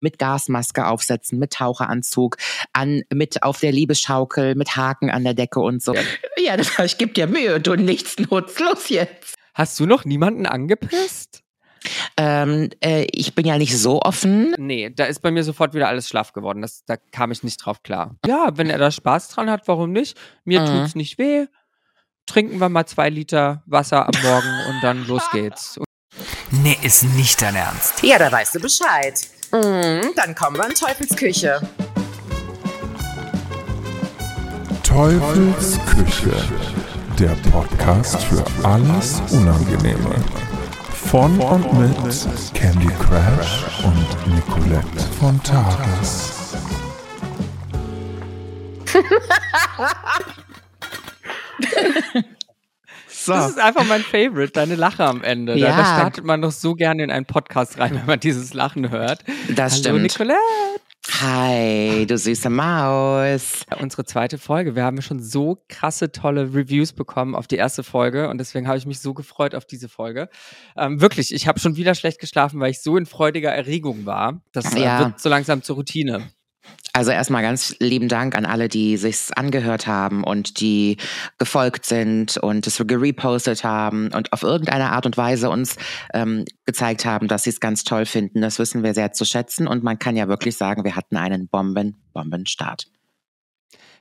mit Gasmaske aufsetzen, mit Taucheranzug, an, mit auf der Liebesschaukel, mit Haken an der Decke und so. Ja, das, ich gebe dir Mühe, du nichts nutzlos jetzt. Hast du noch niemanden angepisst? Ähm, äh, ich bin ja nicht so offen. Nee, da ist bei mir sofort wieder alles schlaff geworden. Das, da kam ich nicht drauf klar. Ja, wenn er da Spaß dran hat, warum nicht? Mir mhm. tut's nicht weh. Trinken wir mal zwei Liter Wasser am Morgen und dann los geht's. Nee, ist nicht dein Ernst. Ja, da weißt du Bescheid. Mhm, dann kommen wir in Teufelsküche. Teufelsküche, der Podcast für alles Unangenehme. Von und mit Candy Crash und Nicolette von Tages. So. Das ist einfach mein Favorite, deine Lache am Ende. Ja. Da, da startet man doch so gerne in einen Podcast rein, wenn man dieses Lachen hört. Das Hallo, stimmt. Nicolette. Hi, du süße Maus. Unsere zweite Folge. Wir haben schon so krasse, tolle Reviews bekommen auf die erste Folge und deswegen habe ich mich so gefreut auf diese Folge. Ähm, wirklich, ich habe schon wieder schlecht geschlafen, weil ich so in freudiger Erregung war. Das äh, ja. wird so langsam zur Routine. Also erstmal ganz lieben Dank an alle, die sich's angehört haben und die gefolgt sind und es gerepostet haben und auf irgendeine Art und Weise uns ähm, gezeigt haben, dass sie es ganz toll finden. Das wissen wir sehr zu schätzen und man kann ja wirklich sagen, wir hatten einen Bomben, Bombenstart.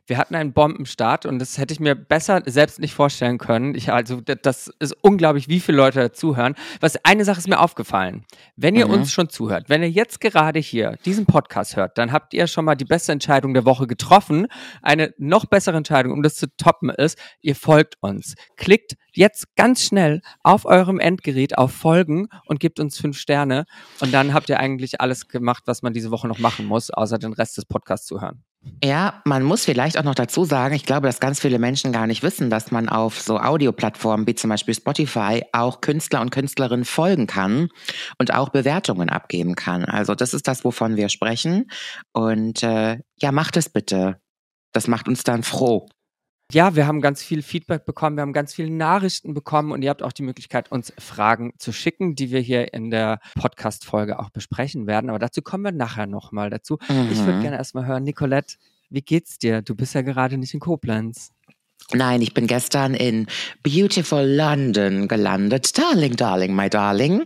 Wir hatten einen Bombenstart und das hätte ich mir besser selbst nicht vorstellen können. Ich, also, das ist unglaublich, wie viele Leute dazuhören. Was eine Sache ist mir aufgefallen. Wenn ihr mhm. uns schon zuhört, wenn ihr jetzt gerade hier diesen Podcast hört, dann habt ihr schon mal die beste Entscheidung der Woche getroffen. Eine noch bessere Entscheidung, um das zu toppen, ist, ihr folgt uns. Klickt jetzt ganz schnell auf eurem Endgerät auf Folgen und gebt uns fünf Sterne. Und dann habt ihr eigentlich alles gemacht, was man diese Woche noch machen muss, außer den Rest des Podcasts zu hören. Ja, man muss vielleicht auch noch dazu sagen, ich glaube, dass ganz viele Menschen gar nicht wissen, dass man auf so Audioplattformen wie zum Beispiel Spotify auch Künstler und Künstlerinnen folgen kann und auch Bewertungen abgeben kann. Also das ist das, wovon wir sprechen. Und äh, ja, macht es bitte. Das macht uns dann froh ja, wir haben ganz viel Feedback bekommen, wir haben ganz viele Nachrichten bekommen und ihr habt auch die Möglichkeit, uns Fragen zu schicken, die wir hier in der Podcast-Folge auch besprechen werden. Aber dazu kommen wir nachher nochmal dazu. Mhm. Ich würde gerne erstmal hören, Nicolette, wie geht's dir? Du bist ja gerade nicht in Koblenz. Nein, ich bin gestern in beautiful London gelandet. Darling, darling, my darling.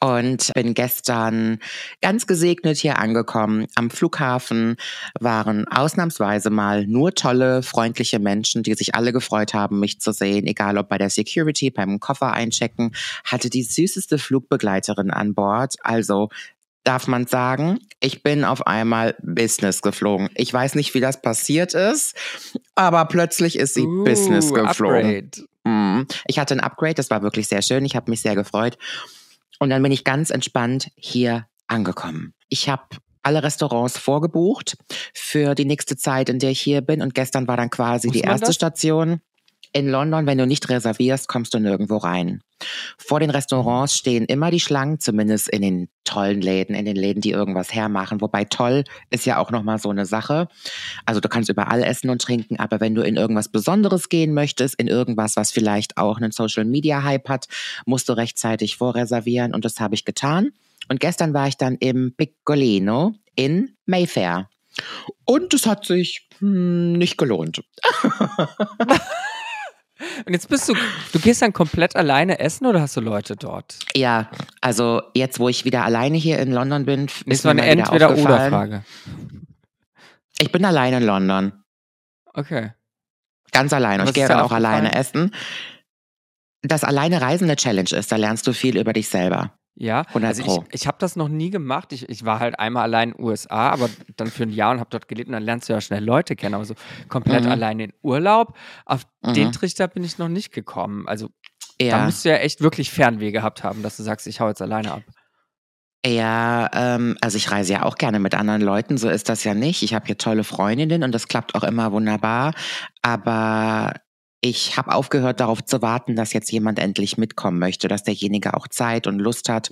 Und bin gestern ganz gesegnet hier angekommen. Am Flughafen waren ausnahmsweise mal nur tolle, freundliche Menschen, die sich alle gefreut haben, mich zu sehen. Egal ob bei der Security, beim Koffer einchecken. Hatte die süßeste Flugbegleiterin an Bord. Also darf man sagen, ich bin auf einmal Business geflogen. Ich weiß nicht, wie das passiert ist, aber plötzlich ist sie uh, Business geflogen. Mm. Ich hatte ein Upgrade, das war wirklich sehr schön. Ich habe mich sehr gefreut. Und dann bin ich ganz entspannt hier angekommen. Ich habe alle Restaurants vorgebucht für die nächste Zeit, in der ich hier bin. Und gestern war dann quasi Muss die erste das? Station. In London, wenn du nicht reservierst, kommst du nirgendwo rein. Vor den Restaurants stehen immer die Schlangen, zumindest in den tollen Läden, in den Läden, die irgendwas hermachen. Wobei toll ist ja auch nochmal so eine Sache. Also du kannst überall essen und trinken, aber wenn du in irgendwas Besonderes gehen möchtest, in irgendwas, was vielleicht auch einen Social Media Hype hat, musst du rechtzeitig vorreservieren und das habe ich getan. Und gestern war ich dann im Piccolino in Mayfair. Und es hat sich hm, nicht gelohnt. Und jetzt bist du, du gehst dann komplett alleine essen oder hast du Leute dort? Ja, also jetzt, wo ich wieder alleine hier in London bin, ist mir eine Entweder-Oder-Frage. Ich bin alleine in London. Okay. Ganz alleine. Ich gehe dann auch alleine essen. Das alleine Reisen eine Challenge ist, da lernst du viel über dich selber. Ja, also ich, ich habe das noch nie gemacht. Ich, ich war halt einmal allein in den USA, aber dann für ein Jahr und habe dort gelebt und dann lernst du ja schnell Leute kennen. Aber so komplett mhm. allein in Urlaub, auf mhm. den Trichter bin ich noch nicht gekommen. Also ja. da musst du ja echt wirklich Fernweh gehabt haben, dass du sagst, ich hau jetzt alleine ab. Ja, ähm, also ich reise ja auch gerne mit anderen Leuten, so ist das ja nicht. Ich habe hier tolle Freundinnen und das klappt auch immer wunderbar. Aber ich habe aufgehört darauf zu warten, dass jetzt jemand endlich mitkommen möchte, dass derjenige auch Zeit und Lust hat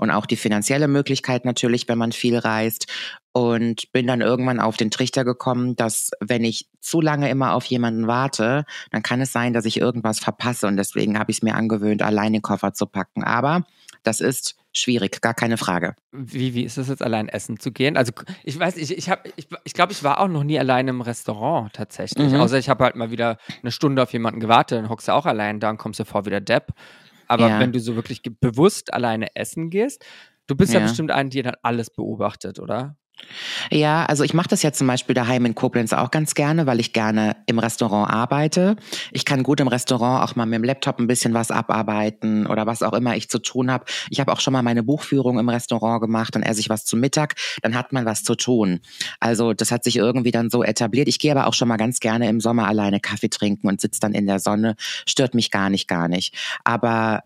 und auch die finanzielle Möglichkeit natürlich, wenn man viel reist. Und bin dann irgendwann auf den Trichter gekommen, dass wenn ich zu lange immer auf jemanden warte, dann kann es sein, dass ich irgendwas verpasse. Und deswegen habe ich es mir angewöhnt, alleine Koffer zu packen. Aber Das ist schwierig, gar keine Frage. Wie, wie ist es jetzt allein essen zu gehen? Also ich weiß, ich, ich habe, ich, ich glaube, ich war auch noch nie allein im Restaurant tatsächlich. Mhm. Außer ich habe halt mal wieder eine Stunde auf jemanden gewartet, dann hockst du auch allein da und kommst dir vor wie der Depp. Aber Ja. wenn du so wirklich bewusst alleine essen gehst, du bist ja, Ja. bestimmt ein, die dann alles beobachtet, oder? Ja, also ich mache das ja zum Beispiel daheim in Koblenz auch ganz gerne, weil ich gerne im Restaurant arbeite. Ich kann gut im Restaurant auch mal mit dem Laptop ein bisschen was abarbeiten oder was auch immer ich zu tun habe. Ich habe auch schon mal meine Buchführung im Restaurant gemacht, dann esse ich was zum Mittag, dann hat man was zu tun. Also das hat sich irgendwie dann so etabliert. Ich gehe aber auch schon mal ganz gerne im Sommer alleine Kaffee trinken und sitze dann in der Sonne. Stört mich gar nicht, gar nicht. Aber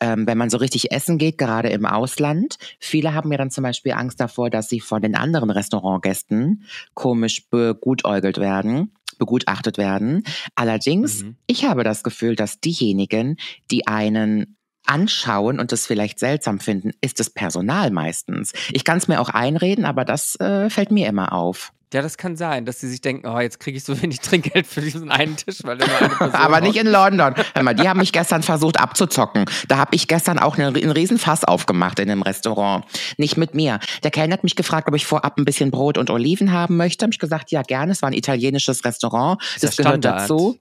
ähm, wenn man so richtig essen geht, gerade im Ausland, viele haben ja dann zum Beispiel Angst davor, dass sie von den anderen Restaurantgästen komisch begutäugelt werden, begutachtet werden. Allerdings, Mhm. ich habe das Gefühl, dass diejenigen, die einen anschauen und das vielleicht seltsam finden, ist das Personal meistens. Ich kann es mir auch einreden, aber das äh, fällt mir immer auf. Ja, das kann sein, dass sie sich denken, oh, jetzt kriege ich so wenig Trinkgeld für diesen einen Tisch, weil immer eine Person Aber nicht in London. Hör mal, die haben mich gestern versucht abzuzocken. Da habe ich gestern auch einen, einen Riesenfass aufgemacht in einem Restaurant. Nicht mit mir. Der Kellner hat mich gefragt, ob ich vorab ein bisschen Brot und Oliven haben möchte. Hab ich gesagt, ja gerne. Es war ein italienisches Restaurant. Ja Das gehört Standard. dazu.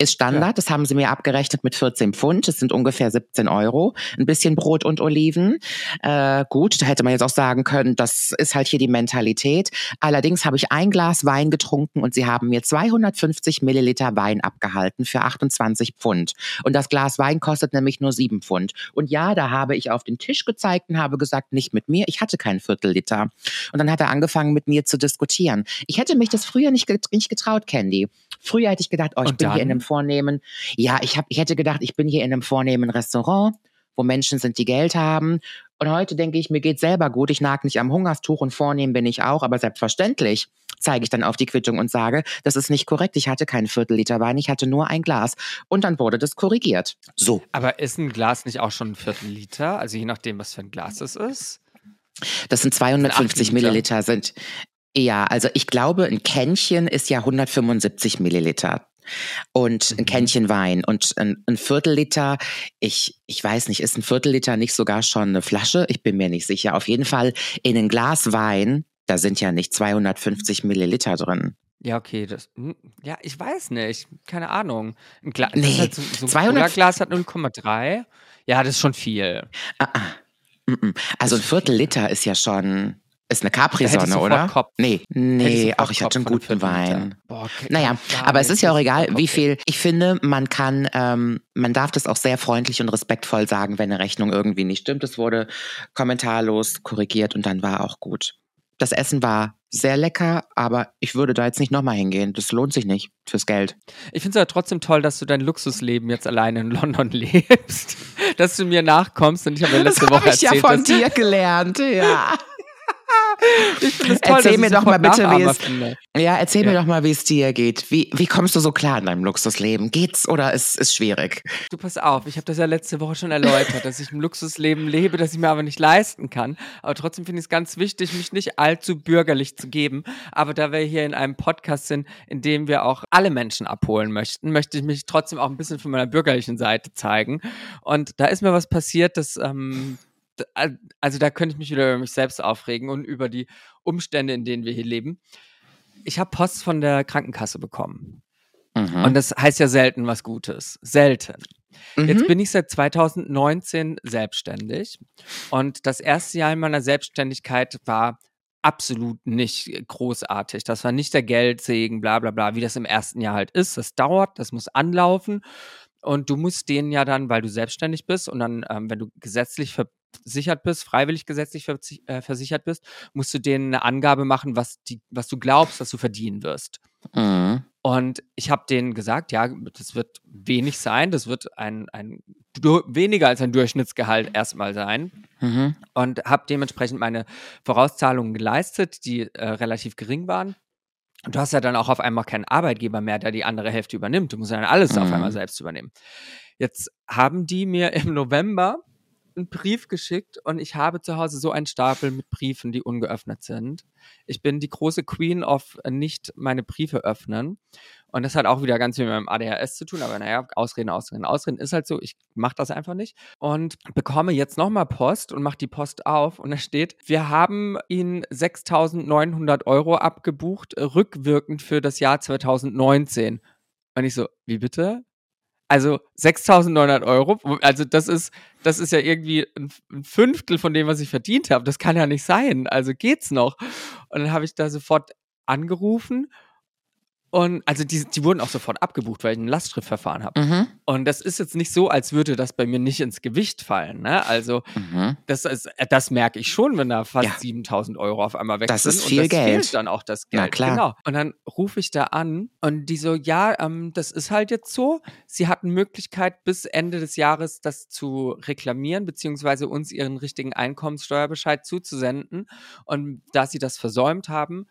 Ist Standard, das haben sie mir abgerechnet mit 14 Pfund, das sind ungefähr 17 Euro. Ein bisschen Brot und Oliven. Äh, gut, da hätte man jetzt auch sagen können, das ist halt hier die Mentalität. Allerdings habe ich ein Glas Wein getrunken und sie haben mir 250 Milliliter Wein abgehalten für 28 Pfund. Und das Glas Wein kostet nämlich nur 7 Pfund. Und ja, da habe ich auf den Tisch gezeigt und habe gesagt, nicht mit mir, ich hatte keinen Viertelliter. Und dann hat er angefangen, mit mir zu diskutieren. Ich hätte mich das früher nicht, get- nicht getraut, Candy. Früher hätte ich gedacht, oh, ich Und bin hier dann? in einem vornehmen, ja, ich, hab, ich hätte gedacht, ich bin hier in einem vornehmen Restaurant, wo Menschen sind, die Geld haben. Und heute denke ich, mir geht selber gut, ich nag nicht am Hungerstuch und vornehm bin ich auch, aber selbstverständlich zeige ich dann auf die Quittung und sage, das ist nicht korrekt, ich hatte keinen Viertelliter Wein, ich hatte nur ein Glas. Und dann wurde das korrigiert. So. Aber ist ein Glas nicht auch schon ein Viertel Liter? Also je nachdem, was für ein Glas es ist. Das sind 250 Liter. Milliliter sind. Ja, also ich glaube, ein Kännchen ist ja 175 Milliliter. Und ein Mhm. Kännchen Wein und ein, ein Viertelliter, ich, ich weiß nicht, ist ein Viertelliter nicht sogar schon eine Flasche? Ich bin mir nicht sicher. Auf jeden Fall in ein Glas Wein, da sind ja nicht 250 Milliliter drin. Ja, okay, das. hm, Ja, ich weiß nicht. Keine Ahnung. Ein Gla Nee, halt so, so ein 200 Cola-Glas hat 0,3. Ja, das ist schon viel. Ah, ah. Mm, mm. Also ein ist Viertelliter ist ja schon, ist eine ich Capri-Sonne, oder? Kopf. Nee, ich nee, auch ich hatte einen von guten Viertel Wein. Boah, okay, Naja, aber es ist ja auch das egal, wie viel. Ich finde, man kann, ähm, man darf das auch sehr freundlich und respektvoll sagen, wenn eine Rechnung irgendwie nicht stimmt. Es wurde kommentarlos korrigiert und dann war auch gut. Das Essen war sehr lecker, aber ich würde da jetzt nicht nochmal hingehen. Das lohnt sich nicht fürs Geld. Ich finde es aber trotzdem toll, dass du dein Luxusleben jetzt alleine in London lebst. Dass du mir nachkommst und ich habe ja letzte Woche hab ich ja erzählt, von dass, dir gelernt, ja. Ich finde es toll, Erzähl dass mir doch mal bitte, wie es- finde. Ja, erzähl Ja. mir doch mal, wie es dir geht. Wie, wie kommst du so klar in deinem Luxusleben? Geht's oder ist es schwierig? Du pass auf, ich habe das ja letzte Woche schon erläutert, dass ich ein Luxusleben lebe, das ich mir aber nicht leisten kann. Aber trotzdem finde ich es ganz wichtig, mich nicht allzu bürgerlich zu geben. Aber da wir hier in einem Podcast sind, in dem wir auch alle Menschen abholen möchten, möchte ich mich trotzdem auch ein bisschen von meiner bürgerlichen Seite zeigen. Und da ist mir was passiert, das ähm, also da könnte ich mich wieder über mich selbst aufregen und über die Umstände, in denen wir hier leben. Ich habe Post von der Krankenkasse bekommen. Mhm. Und das heißt ja selten was Gutes. Selten. Mhm. Jetzt bin ich seit 2019 selbstständig und das erste Jahr in meiner Selbstständigkeit war absolut nicht großartig. Das war nicht der Geldsegen, bla bla bla, wie das im ersten Jahr halt ist. Das dauert, das muss anlaufen und du musst denen ja dann, weil du selbstständig bist und dann, ähm, wenn du gesetzlich versichert bist, freiwillig gesetzlich äh, versichert bist, musst du denen eine Angabe machen, was, die, was du glaubst, dass du verdienen wirst. Mhm. Und ich habe denen gesagt, ja, das wird wenig sein, das wird ein, ein weniger als ein Durchschnittsgehalt erstmal sein. Mhm. Und habe dementsprechend meine Vorauszahlungen geleistet, die äh, relativ gering waren. Und du hast ja dann auch auf einmal keinen Arbeitgeber mehr, der die andere Hälfte übernimmt. Du musst ja dann alles auf Mhm. einmal selbst übernehmen. Jetzt haben die mir im November einen Brief geschickt und ich habe zu Hause so einen Stapel mit Briefen, die ungeöffnet sind. Ich bin die große Queen of äh, nicht meine Briefe öffnen. Und das hat auch wieder ganz viel mit meinem ADHS zu tun, aber naja, Ausreden, Ausreden, Ausreden ist halt so, ich mache das einfach nicht. Und bekomme jetzt nochmal Post und mache die Post auf und da steht, wir haben Ihnen 6.900 Euro abgebucht, rückwirkend für das Jahr 2019. Und ich so, wie bitte? Also 6.900 Euro, also das ist, das ist ja irgendwie ein, Fünftel von dem, was ich verdient habe. Das kann ja nicht sein. Also geht's noch? Und dann habe ich da sofort angerufen und also die, die wurden auch sofort abgebucht, weil ich ein Lastschriftverfahren habe. Mhm. Und das ist jetzt nicht so, als würde das bei mir nicht ins Gewicht fallen. Ne? Also Mhm. das, ist, äh, das merke ich schon, wenn da fast Ja. 7000 Euro auf einmal weg Das sind. ist und viel das Geld. fehlt dann auch das Na Geld. klar. Genau. Und dann rufe ich da an und die so, ja, ähm, das ist halt jetzt so. Sie hatten Möglichkeit, bis Ende des Jahres das zu reklamieren, beziehungsweise uns ihren richtigen Einkommenssteuerbescheid zuzusenden. Und da sie das versäumt haben,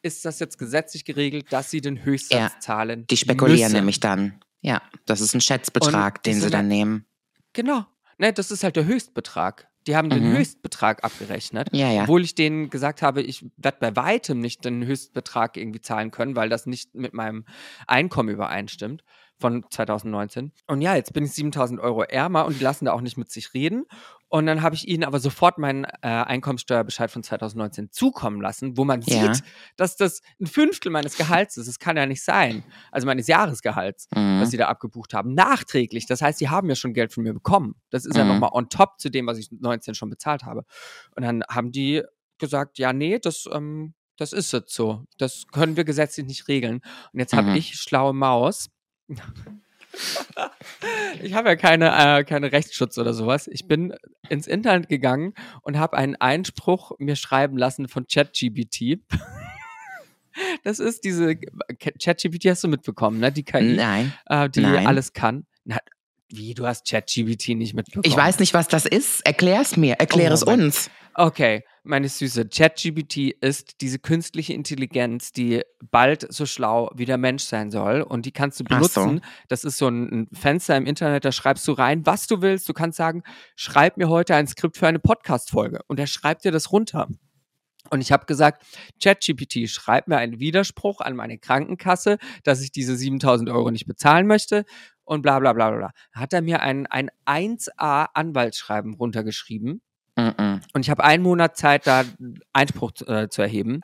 ist das jetzt gesetzlich geregelt, dass sie den Höchstsatz Ja, zahlen. Die spekulieren müssen. nämlich dann. Ja, das ist ein Schätzbetrag, Und den sie dann nehmen. Genau. Ne, das ist halt der Höchstbetrag. Die haben den Mhm. Höchstbetrag abgerechnet. Ja, ja. Obwohl ich denen gesagt habe, ich werde bei weitem nicht den Höchstbetrag irgendwie zahlen können, weil das nicht mit meinem Einkommen übereinstimmt von 2019. Und ja, jetzt bin ich 7000 Euro ärmer und die lassen da auch nicht mit sich reden. Und dann habe ich ihnen aber sofort meinen äh, Einkommenssteuerbescheid von 2019 zukommen lassen, wo man Ja. sieht, dass das ein Fünftel meines Gehalts ist. Das kann ja nicht sein. Also meines Jahresgehalts Mhm. was sie da abgebucht haben. Nachträglich. Das heißt, sie haben ja schon Geld von mir bekommen. Das ist ja Mhm. nochmal on top zu dem, was ich 19 schon bezahlt habe. Und dann haben die gesagt, ja, nee, das, ähm, das ist jetzt so. Das können wir gesetzlich nicht regeln. Und jetzt habe Mhm. ich, schlaue Maus, ich habe ja keine, äh, keine Rechtsschutz oder sowas. Ich bin ins Internet gegangen und habe einen Einspruch mir schreiben lassen von ChatGPT. Das ist diese ChatGPT hast du mitbekommen, ne? Die KI Nein. äh, die Nein. alles kann. Na, wie, du hast ChatGPT nicht mitbekommen? Ich weiß nicht, was das ist. Erklär's mir. Erklär Oh, es uns. Okay, meine Süße. ChatGPT ist diese künstliche Intelligenz, die bald so schlau wie der Mensch sein soll. Und die kannst du Ach so. benutzen. Das ist so ein, Fenster im Internet, da schreibst du rein, was du willst. Du kannst sagen, schreib mir heute ein Skript für eine Podcast-Folge. Und er schreibt dir das runter. Und ich habe gesagt, ChatGPT, schreib mir einen Widerspruch an meine Krankenkasse, dass ich diese 7000 Euro nicht bezahlen möchte und bla bla bla bla, bla. Hat er mir ein, ein 1a Anwaltsschreiben runtergeschrieben Mhm. und ich habe einen Monat Zeit, da Einspruch äh, zu erheben.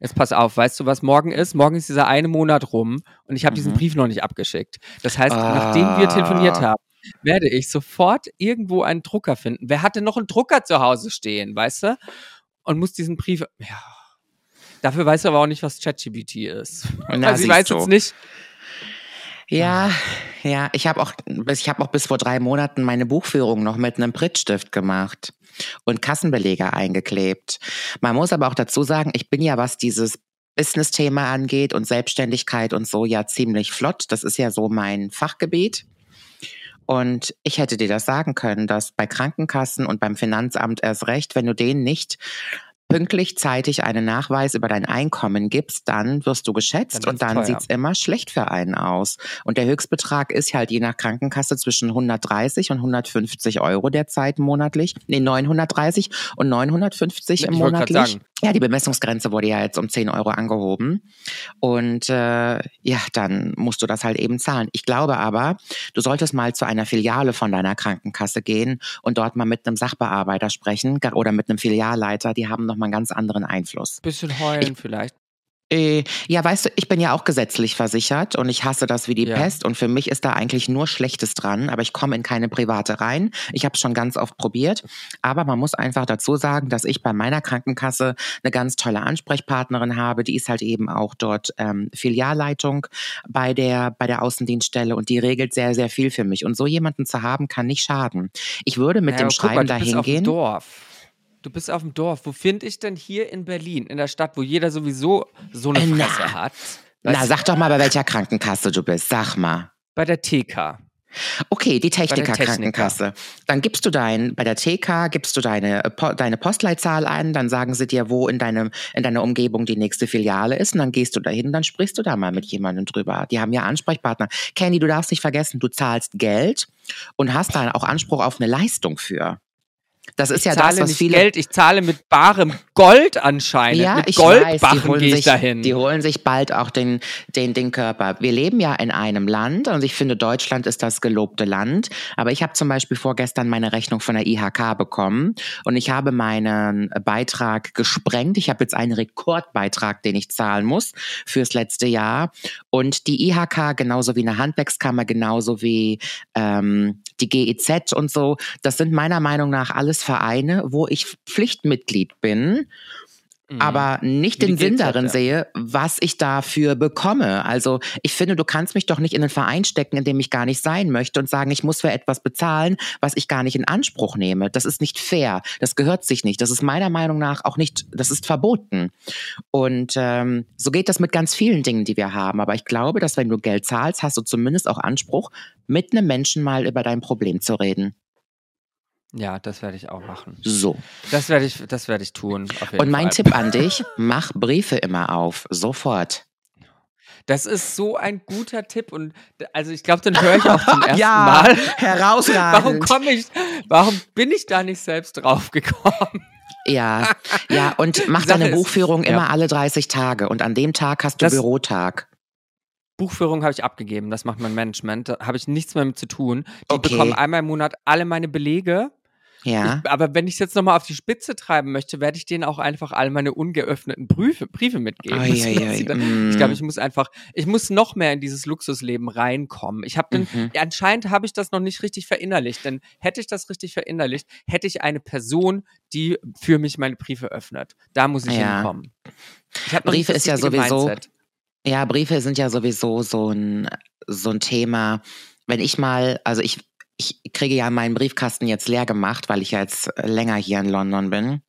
Jetzt pass auf, weißt du, was morgen ist? Morgen ist dieser eine Monat rum und ich habe diesen Mhm. Brief noch nicht abgeschickt. Das heißt, nachdem wir telefoniert Ah. haben, werde ich sofort irgendwo einen Drucker finden. Wer hatte noch einen Drucker zu Hause stehen, weißt du? Und muss diesen Brief. Ja. Dafür weiß er aber auch nicht, was ChatGPT ist. Na, also ich weiß du. jetzt nicht. Ja, ja, ich habe auch, ich habe auch bis vor drei Monaten meine Buchführung noch mit einem Prittstift gemacht und Kassenbeleger eingeklebt. Man muss aber auch dazu sagen, ich bin ja, was dieses Business-Thema angeht und Selbstständigkeit und so, ja ziemlich flott. Das ist ja so mein Fachgebiet. Und ich hätte dir das sagen können, dass bei Krankenkassen und beim Finanzamt erst recht, wenn du denen nicht pünktlich zeitig einen Nachweis über dein Einkommen gibst, dann wirst du geschätzt Dann und dann teuer. sieht's immer schlecht für einen aus. Und der Höchstbetrag ist halt je nach Krankenkasse zwischen 130 und 150 Euro derzeit monatlich. Nee, 930 und 950 im Ich monatlich. sagen. Ja, die Bemessungsgrenze wurde ja jetzt um 10 Euro angehoben. Und äh, ja, dann musst du das halt eben zahlen. Ich glaube aber, du solltest mal zu einer Filiale von deiner Krankenkasse gehen und dort mal mit einem Sachbearbeiter sprechen oder mit einem Filialleiter. Die haben noch mal einen ganz anderen Einfluss. Bisschen heulen vielleicht. Äh, ja, weißt du, ich bin ja auch gesetzlich versichert und ich hasse das wie die Ja. Pest und für mich ist da eigentlich nur Schlechtes dran, aber ich komme in keine private rein. Ich habe es schon ganz oft probiert, aber man muss einfach dazu sagen, dass ich bei meiner Krankenkasse eine ganz tolle Ansprechpartnerin habe, die ist halt eben auch dort ähm, Filialleitung bei der bei der Außendienststelle und die regelt sehr sehr viel für mich und so jemanden zu haben kann nicht schaden. Ich würde mit Naja, dem guck mal, Schreiben du bist dahin auf dem gehen. Dorf. Du bist auf dem Dorf. Wo finde ich denn hier in Berlin, in der Stadt, wo jeder sowieso so eine Äh, na. Fresse hat? Na, Weißt du, sag doch mal, bei welcher Krankenkasse du bist. Sag mal. bei der TK. Okay, die der Techniker Techniker. Krankenkasse. Dann gibst du dein, bei der TK gibst du deine, äh, deine Postleitzahl ein, dann sagen sie dir, wo in deinem, in deiner Umgebung die nächste Filiale ist und dann gehst du dahin, dann sprichst du da mal mit jemandem drüber. Die haben ja Ansprechpartner. Candy, du darfst nicht vergessen, du zahlst Geld und hast dann auch Anspruch auf eine Leistung für. Das ist ich ja zahle das, was nicht viele. Geld, ich zahle mit barem Gold anscheinend. ja, mit ich Goldbarren gehe ich dahin. die holen sich bald auch den, den, den Körper. Wir leben ja in einem Land und ich finde, Deutschland ist das gelobte Land. Aber ich habe zum Beispiel vorgestern meine Rechnung von der IHK bekommen und ich habe meinen Beitrag gesprengt. Ich habe jetzt einen Rekordbeitrag, den ich zahlen muss fürs letzte Jahr. Und die IHK, genauso wie eine Handwerkskammer, genauso wie ähm, die GEZ und so, das sind meiner Meinung nach alles Vereine, wo ich Pflichtmitglied bin Mhm. aber nicht Wie den Sinn darin ja. sehe, was ich dafür bekomme. Also ich finde, du kannst mich doch nicht in einen Verein stecken, in dem ich gar nicht sein möchte und sagen, ich muss für etwas bezahlen, was ich gar nicht in Anspruch nehme. Das ist nicht fair. Das gehört sich nicht. Das ist meiner Meinung nach auch nicht, das ist verboten. Und ähm, so geht das mit ganz vielen Dingen, die wir haben. Aber ich glaube, dass wenn du Geld zahlst, hast du zumindest auch Anspruch, mit einem Menschen mal über dein Problem zu reden. Ja, das werde ich auch machen. So. Das werde ich, das werde ich tun. Und mein Fall. Tipp an dich, mach Briefe immer auf. Sofort. Das ist so ein guter Tipp und also ich glaube, den höre ich auch zum ersten ja, Mal. herausragend. Warum komme ich, warum bin ich da nicht selbst drauf gekommen? Ja, ja, und mach deine ist- Buchführung ja. immer alle 30 Tage und an dem Tag hast du Das- Bürotag. Buchführung habe ich abgegeben, das macht mein Management, da habe ich nichts mehr mit zu tun. Die Okay. bekommen einmal im Monat alle meine Belege. Ja. Ich, aber wenn ich es jetzt nochmal auf die Spitze treiben möchte, werde ich denen auch einfach all meine ungeöffneten Briefe, Briefe mitgeben. Ai, ai, ai, dann- mm. Ich glaube, ich muss einfach, ich muss noch mehr in dieses Luxusleben reinkommen. Ich habe den, Mhm. anscheinend habe ich das noch nicht richtig verinnerlicht, denn hätte ich das richtig verinnerlicht, hätte ich eine Person, die für mich meine Briefe öffnet. Da muss ich Ja. hinkommen. Ich Briefe ist ja sowieso- Mindset. Ja, Briefe sind ja sowieso so ein, so ein Thema. Wenn ich mal, also ich, ich kriege ja meinen Briefkasten jetzt leer gemacht, weil ich ja jetzt länger hier in London bin.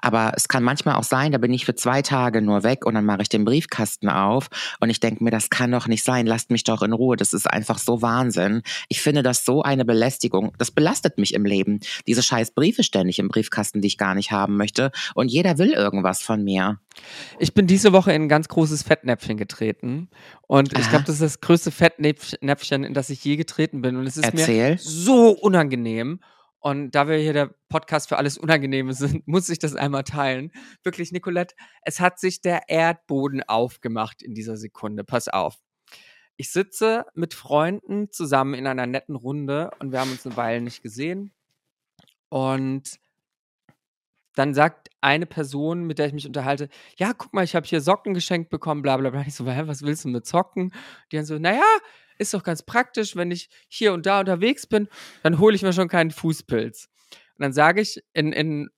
Aber es kann manchmal auch sein, da bin ich für zwei Tage nur weg und dann mache ich den Briefkasten auf und ich denke mir, das kann doch nicht sein, lasst mich doch in Ruhe. Das ist einfach so Wahnsinn. Ich finde das so eine Belästigung. Das belastet mich im Leben. Diese scheiß Briefe ständig im Briefkasten, die ich gar nicht haben möchte. Und jeder will irgendwas von mir. Ich bin diese Woche in ein ganz großes Fettnäpfchen getreten. Und ich Aha. glaube, das ist das größte Fettnäpfchen, in das ich je getreten bin. Und es ist mir Erzähl. so unangenehm. Und da wir hier der Podcast für alles Unangenehme sind, muss ich das einmal teilen. Wirklich, Nicolette, es hat sich der Erdboden aufgemacht in dieser Sekunde. Pass auf. Ich sitze mit Freunden zusammen in einer netten Runde und wir haben uns eine Weile nicht gesehen. Und dann sagt eine Person, mit der ich mich unterhalte, ja, guck mal, ich habe hier Socken geschenkt bekommen, bla bla bla. Ich so, was willst du mit Socken? Die dann so, naja, ist doch ganz praktisch, wenn ich hier und da unterwegs bin, dann hole ich mir schon keinen Fußpilz. Und dann sage ich, in, in,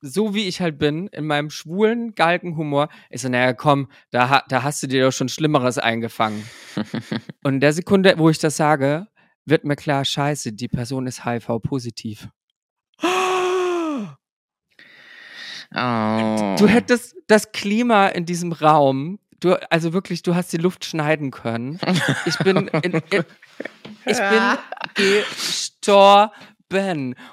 so wie ich halt bin, in meinem schwulen Galgenhumor, ich so, naja, komm, da, da hast du dir doch schon Schlimmeres eingefangen. und in der Sekunde, wo ich das sage, wird mir klar, scheiße, die Person ist HIV-positiv. Oh. Du hättest das Klima in diesem Raum, du, also wirklich, du hast die Luft schneiden können. Ich bin, in, in, ich bin gestorben.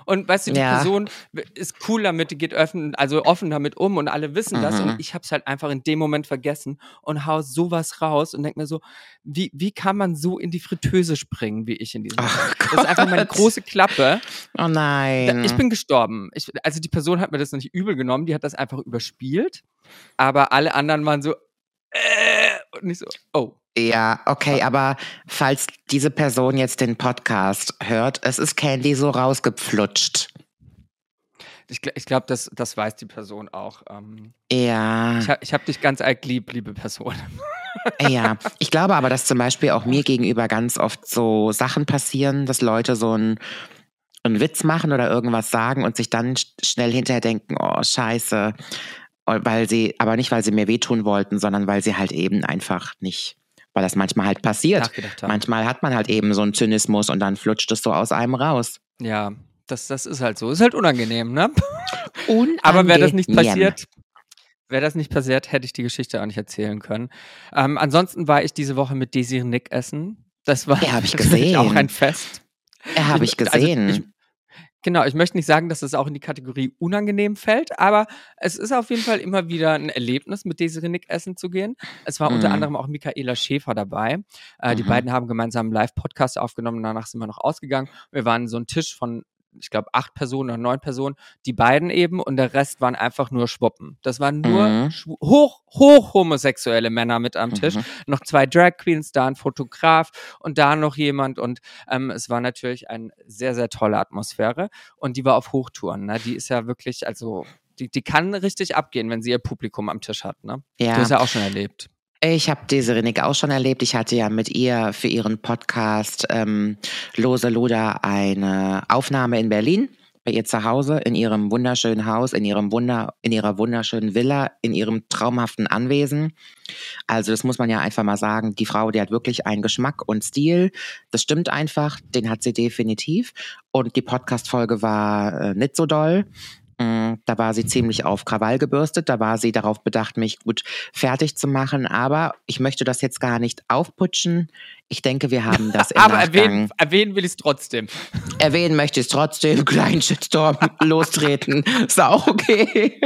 Und weißt du, die Ja. Person ist cool damit, die geht offen, also offen damit um und alle wissen das. Mhm. Und ich hab's halt einfach in dem Moment vergessen und hau sowas raus und denk mir so, wie, wie kann man so in die Fritteuse springen, wie ich in diesem Ach Moment? Das ist einfach meine große Klappe. Oh nein. Ich bin gestorben. Ich, also die Person hat mir das noch nicht übel genommen, die hat das einfach überspielt. Aber alle anderen waren so, äh, und nicht so, oh. ja, okay, aber falls diese Person jetzt den Podcast hört, es ist Candy so rausgepflutscht. Ich, ich glaube, das, das weiß die Person auch. Ähm, Ja, ich ich habe dich ganz arg lieb, liebe Person. ja. Ich glaube aber, dass zum Beispiel auch mir gegenüber ganz oft so Sachen passieren, dass Leute so einen, einen Witz machen oder irgendwas sagen und sich dann sch- schnell hinterher denken, oh, scheiße. Weil sie, aber nicht, weil sie mir wehtun wollten, sondern weil sie halt eben einfach nicht, weil das manchmal halt passiert. Manchmal hat man halt eben so einen Zynismus und dann flutscht es so aus einem raus. Ja, das, das ist halt so. Ist halt unangenehm, ne? Aber wäre das nicht Unangenehm. passiert, wäre das nicht passiert, hätte ich die Geschichte auch nicht erzählen können. Ähm, ansonsten war ich diese Woche mit Desiree Nick essen. Das war Ja, ich mich auch gesehen. ein Fest. Ja, habe ich Also, gesehen. ich, genau, ich möchte nicht sagen, dass es auch in die Kategorie unangenehm fällt, aber es ist auf jeden Fall immer wieder ein Erlebnis, mit Desiree Nick essen zu gehen. Es war unter Mhm. anderem auch Michaela Schäfer dabei. Äh, Die Mhm. beiden haben gemeinsam einen Live-Podcast aufgenommen, danach sind wir noch ausgegangen. Wir waren so ein Tisch von ich glaube, acht Personen oder neun Personen, die beiden eben und der Rest waren einfach nur Schwuppen. Das waren nur Mhm. hoch, hoch homosexuelle Männer mit am Tisch. Mhm. Noch zwei Drag Queens, da ein Fotograf und da noch jemand und ähm, es war natürlich eine sehr, sehr tolle Atmosphäre und die war auf Hochtouren. Ne? Die ist ja wirklich, also die, die kann richtig abgehen, wenn sie ihr Publikum am Tisch hat. Ne? Ja. Du hast ja auch schon erlebt. Ich habe diese Renik auch schon erlebt. Ich hatte ja mit ihr für ihren Podcast ähm, Lose Luda eine Aufnahme in Berlin bei ihr zu Hause in ihrem wunderschönen Haus, in ihrem Wunder, in ihrer wunderschönen Villa, in ihrem traumhaften Anwesen. Also das muss man ja einfach mal sagen. Die Frau, die hat wirklich einen Geschmack und Stil. Das stimmt einfach. Den hat sie definitiv. Und die Podcast-Folge war äh, nicht so doll. Mm, Da war sie ziemlich auf Krawall gebürstet. Da war sie darauf bedacht, mich gut fertig zu machen. Aber ich möchte das jetzt gar nicht aufputschen. Ich denke, wir haben das im Aber Nachgang. erwähnen, erwähnen will ich es trotzdem. Erwähnen möchte ich es trotzdem. Kleinen Shitstorm lostreten. Ist auch okay.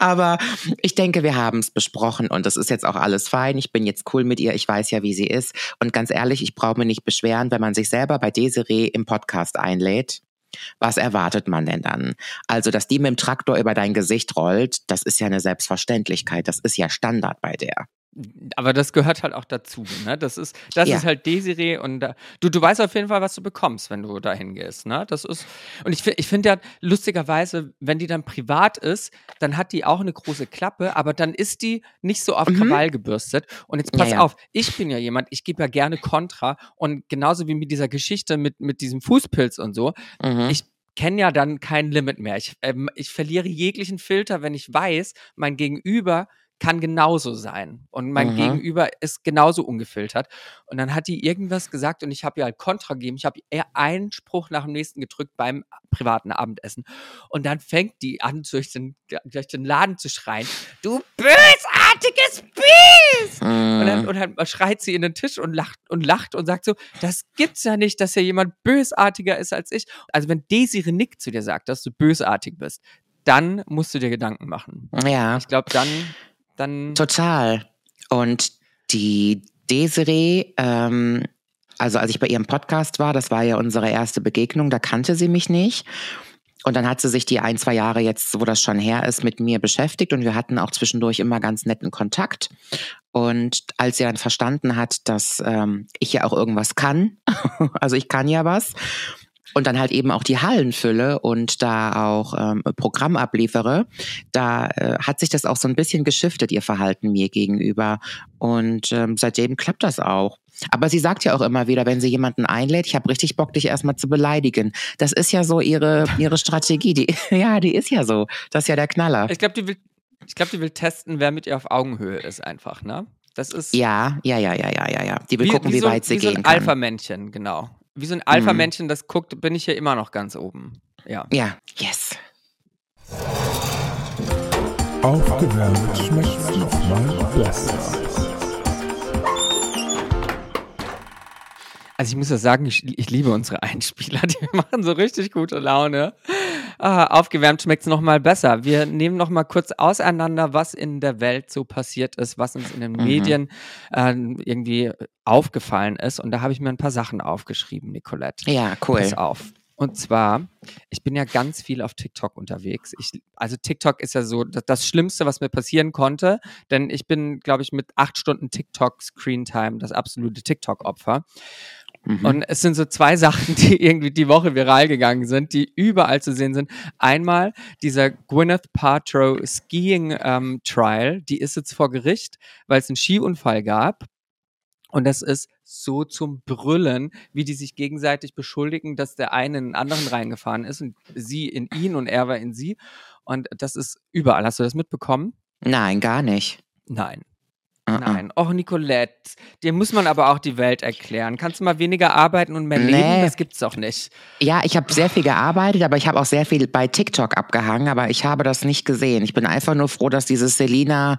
Aber ich denke, wir haben es besprochen und das ist jetzt auch alles fein. Ich bin jetzt cool mit ihr. Ich weiß ja, wie sie ist. Und ganz ehrlich, ich brauche mich nicht beschweren, wenn man sich selber bei Desiree im Podcast einlädt. Was erwartet man denn dann? Also, dass die mit dem Traktor über dein Gesicht rollt, das ist ja eine Selbstverständlichkeit. Das ist ja Standard bei der. Aber das gehört halt auch dazu. Ne? Das ist, das Ja. ist halt Desiree und da, du, du weißt auf jeden Fall, was du bekommst, wenn du dahin gehst. Ne? Das ist, und ich, ich finde ja lustigerweise, wenn die dann privat ist, dann hat die auch eine große Klappe, aber dann ist die nicht so auf Mhm. Krawall gebürstet. Und jetzt pass Ja, ja. auf, ich bin ja jemand, ich gebe ja gerne Kontra und genauso wie mit dieser Geschichte mit, mit diesem Fußpilz und so, Mhm. ich kenne ja dann kein Limit mehr. Ich, ähm, ich verliere jeglichen Filter, wenn ich weiß, mein Gegenüber kann genauso sein und mein Mhm. Gegenüber ist genauso ungefiltert. Und dann hat die irgendwas gesagt und ich habe ihr halt Kontra gegeben. Ich habe ihr einen Spruch nach dem nächsten gedrückt beim privaten Abendessen. Und dann fängt die an, durch den, durch den Laden zu schreien, du bösartiges Biest! Und dann, Mhm. und dann schreit sie in den Tisch und lacht und lacht und sagt so, das gibt's ja nicht, dass ja jemand bösartiger ist als ich. Also wenn Desiree Nick zu dir sagt, dass du bösartig bist, dann musst du dir Gedanken machen. Ja. Ich glaube, dann, dann Total. Und die Desiree, ähm, also als ich bei ihrem Podcast war, das war ja unsere erste Begegnung, da kannte sie mich nicht. Und dann hat sie sich die ein, zwei Jahre jetzt, wo das schon her ist, mit mir beschäftigt und wir hatten auch zwischendurch immer ganz netten Kontakt. Und als sie dann verstanden hat, dass ähm, ich ja auch irgendwas kann, also ich kann ja was, und dann halt eben auch die Hallen fülle und da auch ähm, Programm abliefere, da äh, hat sich das auch so ein bisschen geschiftet, ihr Verhalten mir gegenüber. Und ähm, seitdem klappt das auch. Aber sie sagt ja auch immer wieder, wenn sie jemanden einlädt, ich habe richtig Bock, dich erstmal zu beleidigen. Das ist ja so ihre, ihre Strategie. Die, ja, die ist ja so. Das ist ja der Knaller. ich glaube, die will, ich glaube, die will testen, wer mit ihr auf Augenhöhe ist einfach, ne? Das ist Ja, ja, ja, ja, ja, ja, ja. Die will gucken, wie, so, weit sie wie gehen so ein. Alpha-Männchen, genau. Wie so ein Alpha-Männchen, das guckt, bin ich hier immer noch ganz oben. Ja. Ja, yes. Aufgewärmt schmeckt's nochmal besser. Also ich muss ja sagen, ich, ich liebe unsere Einspieler, die machen so richtig gute Laune. Ah, aufgewärmt schmeckt es nochmal besser. Wir nehmen nochmal kurz auseinander, was in der Welt so passiert ist, was uns in den Mhm. Medien äh, irgendwie aufgefallen ist. Und da habe ich mir ein paar Sachen aufgeschrieben, Nicolette. Ja, cool. Pass auf. Und zwar, ich bin ja ganz viel auf TikTok unterwegs. Ich, also TikTok ist ja so das, das Schlimmste, was mir passieren konnte, denn ich bin, glaube ich, mit acht Stunden TikTok-Screen-Time das absolute TikTok-Opfer. Mhm. Und es sind so zwei Sachen, die irgendwie die Woche viral gegangen sind, die überall zu sehen sind. Einmal dieser Gwyneth Paltrow Skiing ähm, Trial, die ist jetzt vor Gericht, weil es einen Skiunfall gab. Und das ist so zum Brüllen, wie die sich gegenseitig beschuldigen, dass der eine in den anderen reingefahren ist und sie in ihn und er war in sie. Und das ist überall. Hast du das mitbekommen? Nein, gar nicht. Nein. Uh-uh. Nein. Och, Nicolette, dir muss man aber auch die Welt erklären. Kannst du mal weniger arbeiten und mehr Nee. leben? Das gibt's doch nicht. Ja, ich habe sehr viel gearbeitet, aber ich habe auch sehr viel bei TikTok abgehangen, aber ich habe das nicht gesehen. Ich bin einfach nur froh, dass diese Selena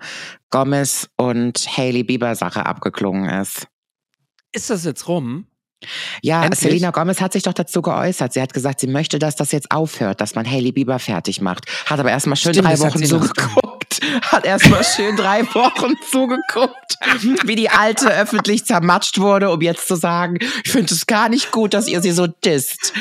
Gomez und Hailey Bieber Sache abgeklungen ist. Ist das jetzt rum? Ja, Endlich? Selena Gomez hat sich doch dazu geäußert. Sie hat gesagt, sie möchte, dass das jetzt aufhört, dass man Hailey Bieber fertig macht. Hat aber erstmal schön Stimmt, drei Wochen sie noch. Zugeguckt. Hat erstmal schön drei Wochen zugeguckt, wie die alte öffentlich zermatscht wurde, um jetzt zu sagen, ich finde es gar nicht gut, dass ihr sie so disst.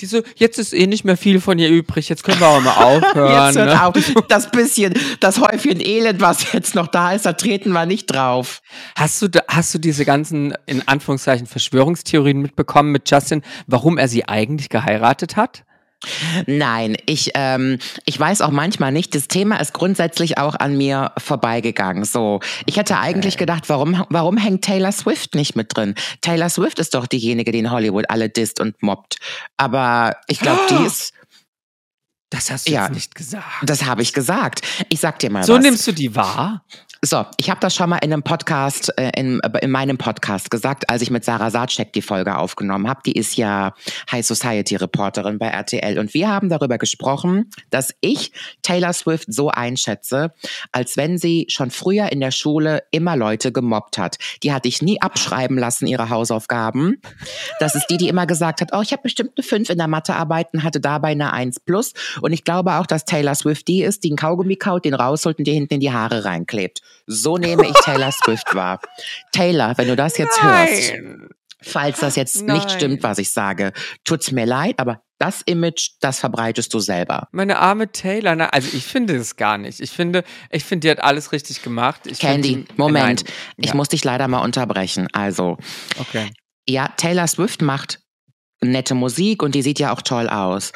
die so, jetzt ist eh nicht mehr viel von ihr übrig, jetzt können wir aber mal aufhören. Jetzt hört ne? auf. Das bisschen, das Häufchen Elend, was jetzt noch da ist, da treten wir nicht drauf. Hast du, hast du diese ganzen, in Anführungszeichen, Verschwörungstheorien mitbekommen mit Justin, warum er sie eigentlich geheiratet hat? Nein, ich, ähm, ich weiß auch manchmal nicht. Das Thema ist grundsätzlich auch an mir vorbeigegangen. So, ich hätte eigentlich gedacht, warum, warum hängt Taylor Swift nicht mit drin? Taylor Swift ist doch diejenige, die in Hollywood alle disst und mobbt. Aber ich glaube, die ist, Das hast du Ja. jetzt nicht gesagt. das habe ich gesagt. Ich sag dir mal So was. nimmst du die wahr? So, ich habe das schon mal in einem Podcast, äh, in, in meinem Podcast gesagt, als ich mit Sarah Sacek die Folge aufgenommen habe. Die ist ja High Society Reporterin bei RTL. Und wir haben darüber gesprochen, dass ich Taylor Swift so einschätze, als wenn sie schon früher in der Schule immer Leute gemobbt hat. Die hatte ich nie abschreiben lassen, ihre Hausaufgaben. Das ist die, die immer gesagt hat, oh, ich habe bestimmt eine 5 in der Mathearbeit und hatte dabei eine 1 plus. Und ich glaube auch, dass Taylor Swift die ist, die einen Kaugummi kaut, den rausholt und dir hinten in die Haare reinklebt. So nehme ich Taylor Swift wahr. Taylor, wenn du das jetzt hörst, falls das jetzt Nein. nicht stimmt, was ich sage, tut's mir leid, aber das Image, das verbreitest du selber. Meine arme Taylor, na, also ich finde es gar nicht. Ich finde, ich finde, die hat alles richtig gemacht. Ich Candy, finde, Moment, Nein. ich Ja. muss dich leider mal unterbrechen. Also, Okay. ja, Taylor Swift macht nette Musik und die sieht ja auch toll aus.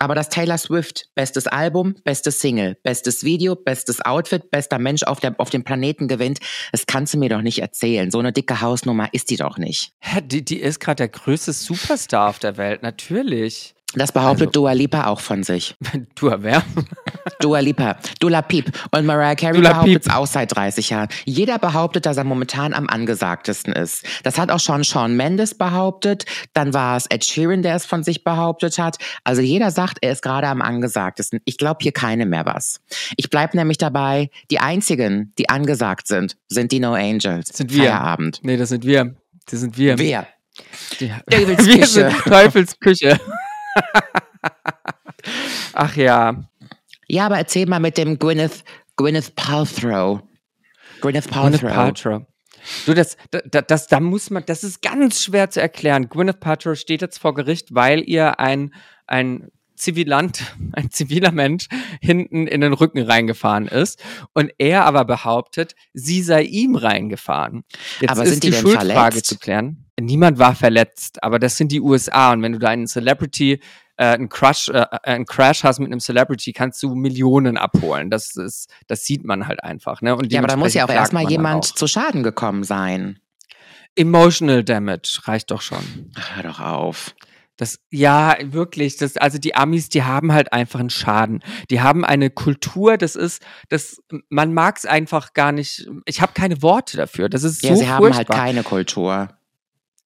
Aber das Taylor Swift, bestes Album, bestes Single, bestes Video, bestes Outfit, bester Mensch auf, der, auf dem Planeten gewinnt, das kannst du mir doch nicht erzählen. So eine dicke Hausnummer ist die doch nicht. Hä, die, die ist gerade der größte Superstar auf der Welt, natürlich. Das behauptet Also- Dua Lipa auch von sich. Du, wer? Dua Lipa, Dula Peep und Mariah Carey behauptet es auch seit 30 Jahren. Jeder behauptet, dass er momentan am angesagtesten ist. Das hat auch schon Shawn Mendes behauptet. Dann war es Ed Sheeran, der es von sich behauptet hat. Also jeder sagt, er ist gerade am angesagtesten. Ich glaube hier keine mehr was. Ich bleib nämlich dabei, die einzigen, die angesagt sind, sind die No Angels. Sind wir. Feierabend. Nee, das sind wir. Das sind wir. Wer? Die, Teufels wir Küche. sind Teufels Küche. Ach ja. Ja, aber erzähl mal mit dem Gwyneth, Gwyneth Paltrow. Gwyneth Paltrow. Gwyneth Paltrow. Du, das, das, das, da muss man, das ist ganz schwer zu erklären. Gwyneth Paltrow steht jetzt vor Gericht, weil ihr ein, ein Zivilant, ein ziviler Mensch hinten in den Rücken reingefahren ist und er aber behauptet, sie sei ihm reingefahren. Jetzt Aber ist sind die die denn Schuldfrage verletzt? zu klären. Niemand war verletzt, aber das sind die USA und wenn du da einen Celebrity äh, einen Crush, äh, einen Crash hast mit einem Celebrity, kannst du Millionen abholen. Das ist, das sieht man halt einfach. Ne? Und Ja, aber da muss ja auch erstmal jemand auch. zu Schaden gekommen sein. Emotional Damage reicht doch schon. Ach, hör doch auf. Das, ja, wirklich. Das, also die Amis, die haben halt einfach einen Schaden. Die haben eine Kultur, das ist, das, man mag es einfach gar nicht. Ich habe keine Worte dafür. Das ist Ja, so sie haben halt furchtbar. keine Kultur.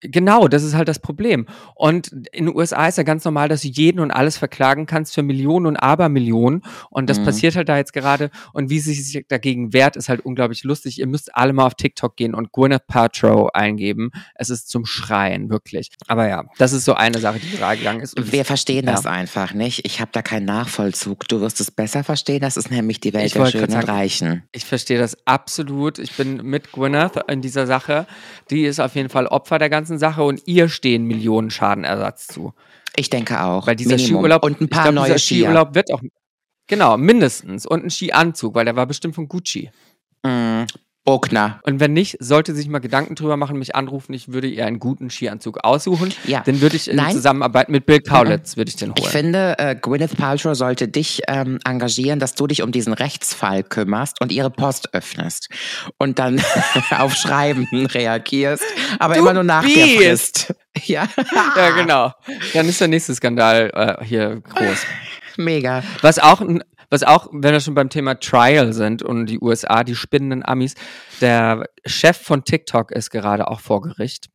Genau, das ist halt das Problem. Und in den USA ist ja ganz normal, dass du jeden und alles verklagen kannst für Millionen und Abermillionen. Und das Mhm. passiert halt da jetzt gerade. Und wie sie sich dagegen wehrt, ist halt unglaublich lustig. Ihr müsst alle mal auf TikTok gehen und Gwyneth Paltrow eingeben. Es ist zum Schreien, wirklich. Aber ja, das ist so eine Sache, die viral gegangen ist. Und Wir verstehen ja. das einfach nicht. Ich habe da keinen Nachvollzug. Du wirst es besser verstehen. Das ist nämlich die Welt Ich der Schönen sagen, Reichen. Ich verstehe das absolut. Ich bin mit Gwyneth in dieser Sache. Die ist auf jeden Fall Opfer der ganzen Sache und ihr stehen Millionen Schadenersatz zu. Ich denke auch. Weil dieser Minimum. Skiurlaub und ein paar glaub, neue Skier. Skiurlaub wird auch genau mindestens und ein Skianzug, weil der war bestimmt von Gucci. Mm, Bruckner. Und wenn nicht, sollte sich mal Gedanken drüber machen, mich anrufen. Ich würde ihr einen guten Skianzug aussuchen. Ja. Den würde ich in Nein. Zusammenarbeit mit Bill Kaulitz würde ich den holen. Ich finde, äh, Gwyneth Paltrow sollte dich ähm, engagieren, dass du dich um diesen Rechtsfall kümmerst und ihre Post öffnest und dann auf Schreiben reagierst, aber Du immer nur nach der. Frist. Ja, ja, genau. Dann ist der nächste Skandal äh, hier groß. mega. Was auch, ein- was auch, wenn wir schon beim Thema Trial sind und die USA, die spinnenden Amis, der Chef von TikTok ist gerade auch vor Gericht.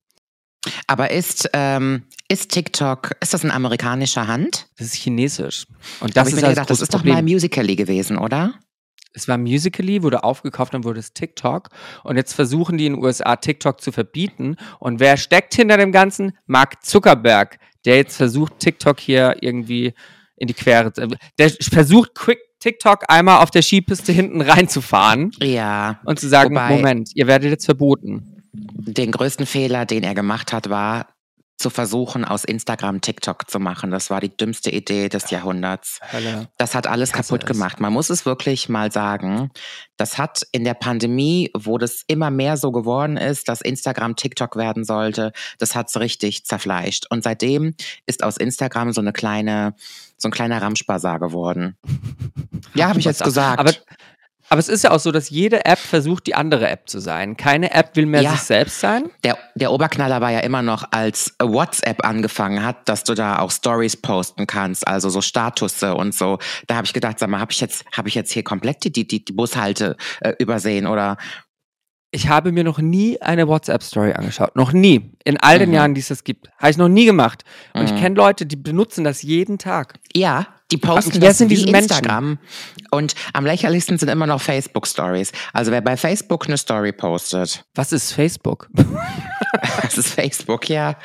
Aber ist, ähm, ist TikTok, ist das in amerikanischer Hand? Das ist chinesisch. Und Da das hab ich ist mir halt gedacht, das ist doch Problem. mal Musical.ly gewesen, oder? Es war Musical.ly, wurde aufgekauft, dann wurde es TikTok. Und jetzt versuchen die in den USA TikTok zu verbieten. Und wer steckt hinter dem Ganzen? Mark Zuckerberg, der jetzt versucht, TikTok hier irgendwie in die Quere zu. Der versucht, Quick TikTok einmal auf der Skipiste hinten reinzufahren Ja. und zu sagen: Wobei- Moment, ihr werdet jetzt verboten. Den größten Fehler, den er gemacht hat, war, zu versuchen, aus Instagram TikTok zu machen. Das war die dümmste Idee des Jahrhunderts. Hölle. Das hat alles kaputt es. gemacht. Man muss es wirklich mal sagen. Das hat in der Pandemie, wo das immer mehr so geworden ist, dass Instagram TikTok werden sollte, das hat's richtig zerfleischt. Und seitdem ist aus Instagram so eine kleine, so ein kleiner Ramschbasar geworden. Ja, habe ich jetzt gesagt. Aber, aber es ist ja auch so, dass jede App versucht, die andere App zu sein. Keine App will mehr Ja. sich selbst sein. Der, der Oberknaller war ja immer noch, als WhatsApp angefangen hat, dass du da auch Stories posten kannst, also so Statusse und so. Da habe ich gedacht, sag mal, habe ich jetzt, habe ich jetzt hier komplett die, die, die Bushalte äh, übersehen oder? Ich habe mir noch nie eine WhatsApp-Story angeschaut. Noch nie. In all den Mhm. Jahren, die es das gibt. Habe ich noch nie gemacht. Und ich Mhm. kenne Leute, die benutzen das jeden Tag. Ja, die posten mich, wer das sind wie diese Menschen? Instagram. Und am lächerlichsten sind immer noch Facebook-Stories. Also wer bei Facebook eine Story postet, Was ist Facebook? das ist Facebook, ja.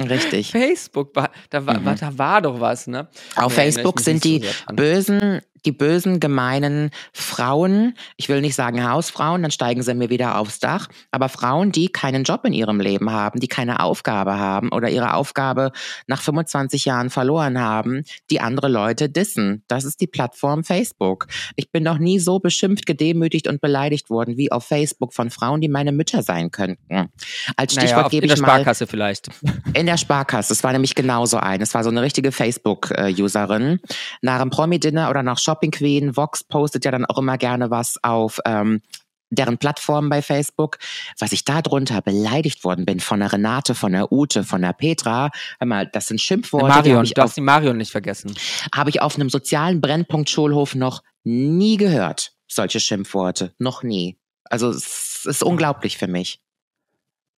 Richtig. Facebook, war, da, war, Mhm. da war doch was, ne? Auf ich Facebook sind die so bösen, die bösen, gemeinen Frauen, ich will nicht sagen Hausfrauen, dann steigen sie mir wieder aufs Dach, aber Frauen, die keinen Job in ihrem Leben haben, die keine Aufgabe haben oder ihre Aufgabe nach 25 Jahren verloren haben, die andere Leute dissen. Das ist die Plattform Facebook. Ich bin noch nie so beschimpft, gedemütigt und beleidigt worden wie auf Facebook von Frauen, die meine Mütter sein könnten. Als Stichwort Naja, auf, gebe in der mal Sparkasse vielleicht. in der Sparkasse, es war nämlich genauso ein. Es war so eine richtige Facebook-Userin. Nach einem Promi-Dinner oder nach Shopping Queen, Vox postet ja dann auch immer gerne was auf ähm, deren Plattform bei Facebook. Was ich da drunter beleidigt worden bin von der Renate, von der Ute, von der Petra, hör mal, das sind Schimpfworte, Marion, habe ich, du auf, darfst die Marion nicht vergessen. hab ich auf einem sozialen Brennpunkt Schulhof noch nie gehört. Solche Schimpfworte. Noch nie. Also es ist unglaublich für mich.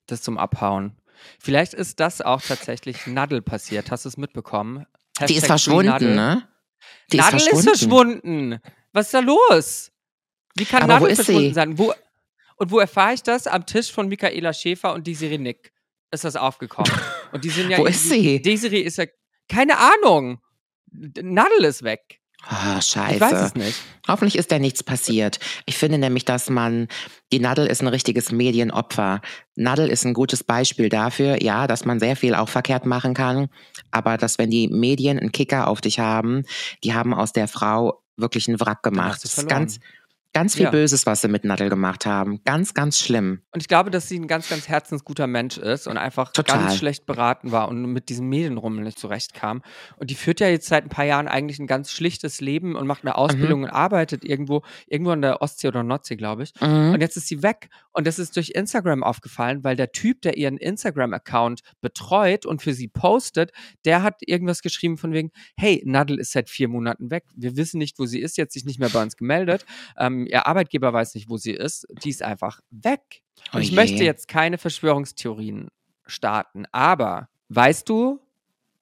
Das zum Abhauen. Vielleicht ist das auch tatsächlich Nadel passiert. Hast du es mitbekommen? Die ist Hashtag verschwunden, ne? Die Nadel ist verschwunden. Was ist da los? Wie kann Aber Nadel ist verschwunden sie? sein? Wo, und wo erfahre ich das? Am Tisch von Michaela Schäfer und Desiree Nick ist das aufgekommen. Und die sind ja. Wo ist sie? Desiree ist ja. Keine Ahnung. Nadel ist weg. Ah, scheiße. Ich weiß es nicht. Hoffentlich ist da nichts passiert. Ich finde nämlich, dass man, die Nadel ist ein richtiges Medienopfer. Nadel ist ein gutes Beispiel dafür, ja, dass man sehr viel auch verkehrt machen kann, aber dass wenn die Medien einen Kicker auf dich haben, die haben aus der Frau wirklich einen Wrack gemacht. Das ist ganz, ganz viel Ja. Böses, was sie mit Nadel gemacht haben. Ganz, ganz schlimm. Und ich glaube, dass sie ein ganz, ganz herzensguter Mensch ist und einfach Total. ganz schlecht beraten war und mit diesem Medienrummel nicht zurechtkam. Und die führt ja jetzt seit ein paar Jahren eigentlich ein ganz schlichtes Leben und macht eine Ausbildung und arbeitet irgendwo, irgendwo an der Ostsee oder Nordsee, glaube ich. Mhm. Und jetzt ist sie weg. Und das ist durch Instagram aufgefallen, weil der Typ, der ihren Instagram-Account betreut und für sie postet, der hat irgendwas geschrieben von wegen, hey, Nadel ist seit vier Monaten weg. Wir wissen nicht, wo sie ist, jetzt sich nicht mehr bei uns gemeldet. Ähm, ihr Arbeitgeber weiß nicht, wo sie ist. Die ist einfach weg. Und Oh ich möchte jetzt keine Verschwörungstheorien starten, aber weißt du,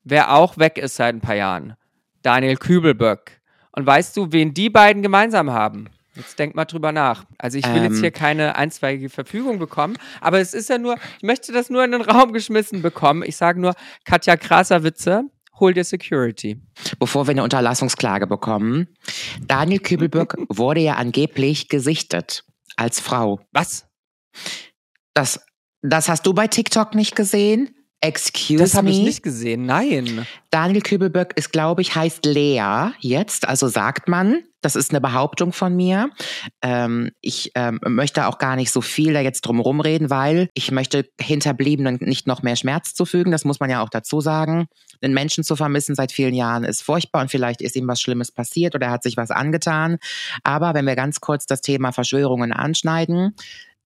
wer auch weg ist seit ein paar Jahren? Daniel Kübelböck. Und weißt du, wen die beiden gemeinsam haben? Jetzt denk mal drüber nach. Also ich will jetzt Ähm. hier keine einzweige Verfügung bekommen, aber es ist ja nur, ich möchte das nur in den Raum geschmissen bekommen. Ich sage nur, Katja Krasavice, hol dir Security. Bevor wir eine Unterlassungsklage bekommen. Daniel Kübelböck wurde ja angeblich gesichtet als Frau. Was? Das, das hast du bei TikTok nicht gesehen? Excuse Das habe me. ich nicht gesehen. Nein. Daniel Kübelböck ist, glaube ich, heißt Lea jetzt, also sagt man. Das ist eine Behauptung von mir. Ähm, ich ähm, möchte auch gar nicht so viel da jetzt drum rumreden, weil ich möchte Hinterbliebenen nicht noch mehr Schmerz zufügen. Das muss man ja auch dazu sagen. Den Menschen zu vermissen seit vielen Jahren ist furchtbar und vielleicht ist ihm was Schlimmes passiert oder er hat sich was angetan. Aber wenn wir ganz kurz das Thema Verschwörungen anschneiden,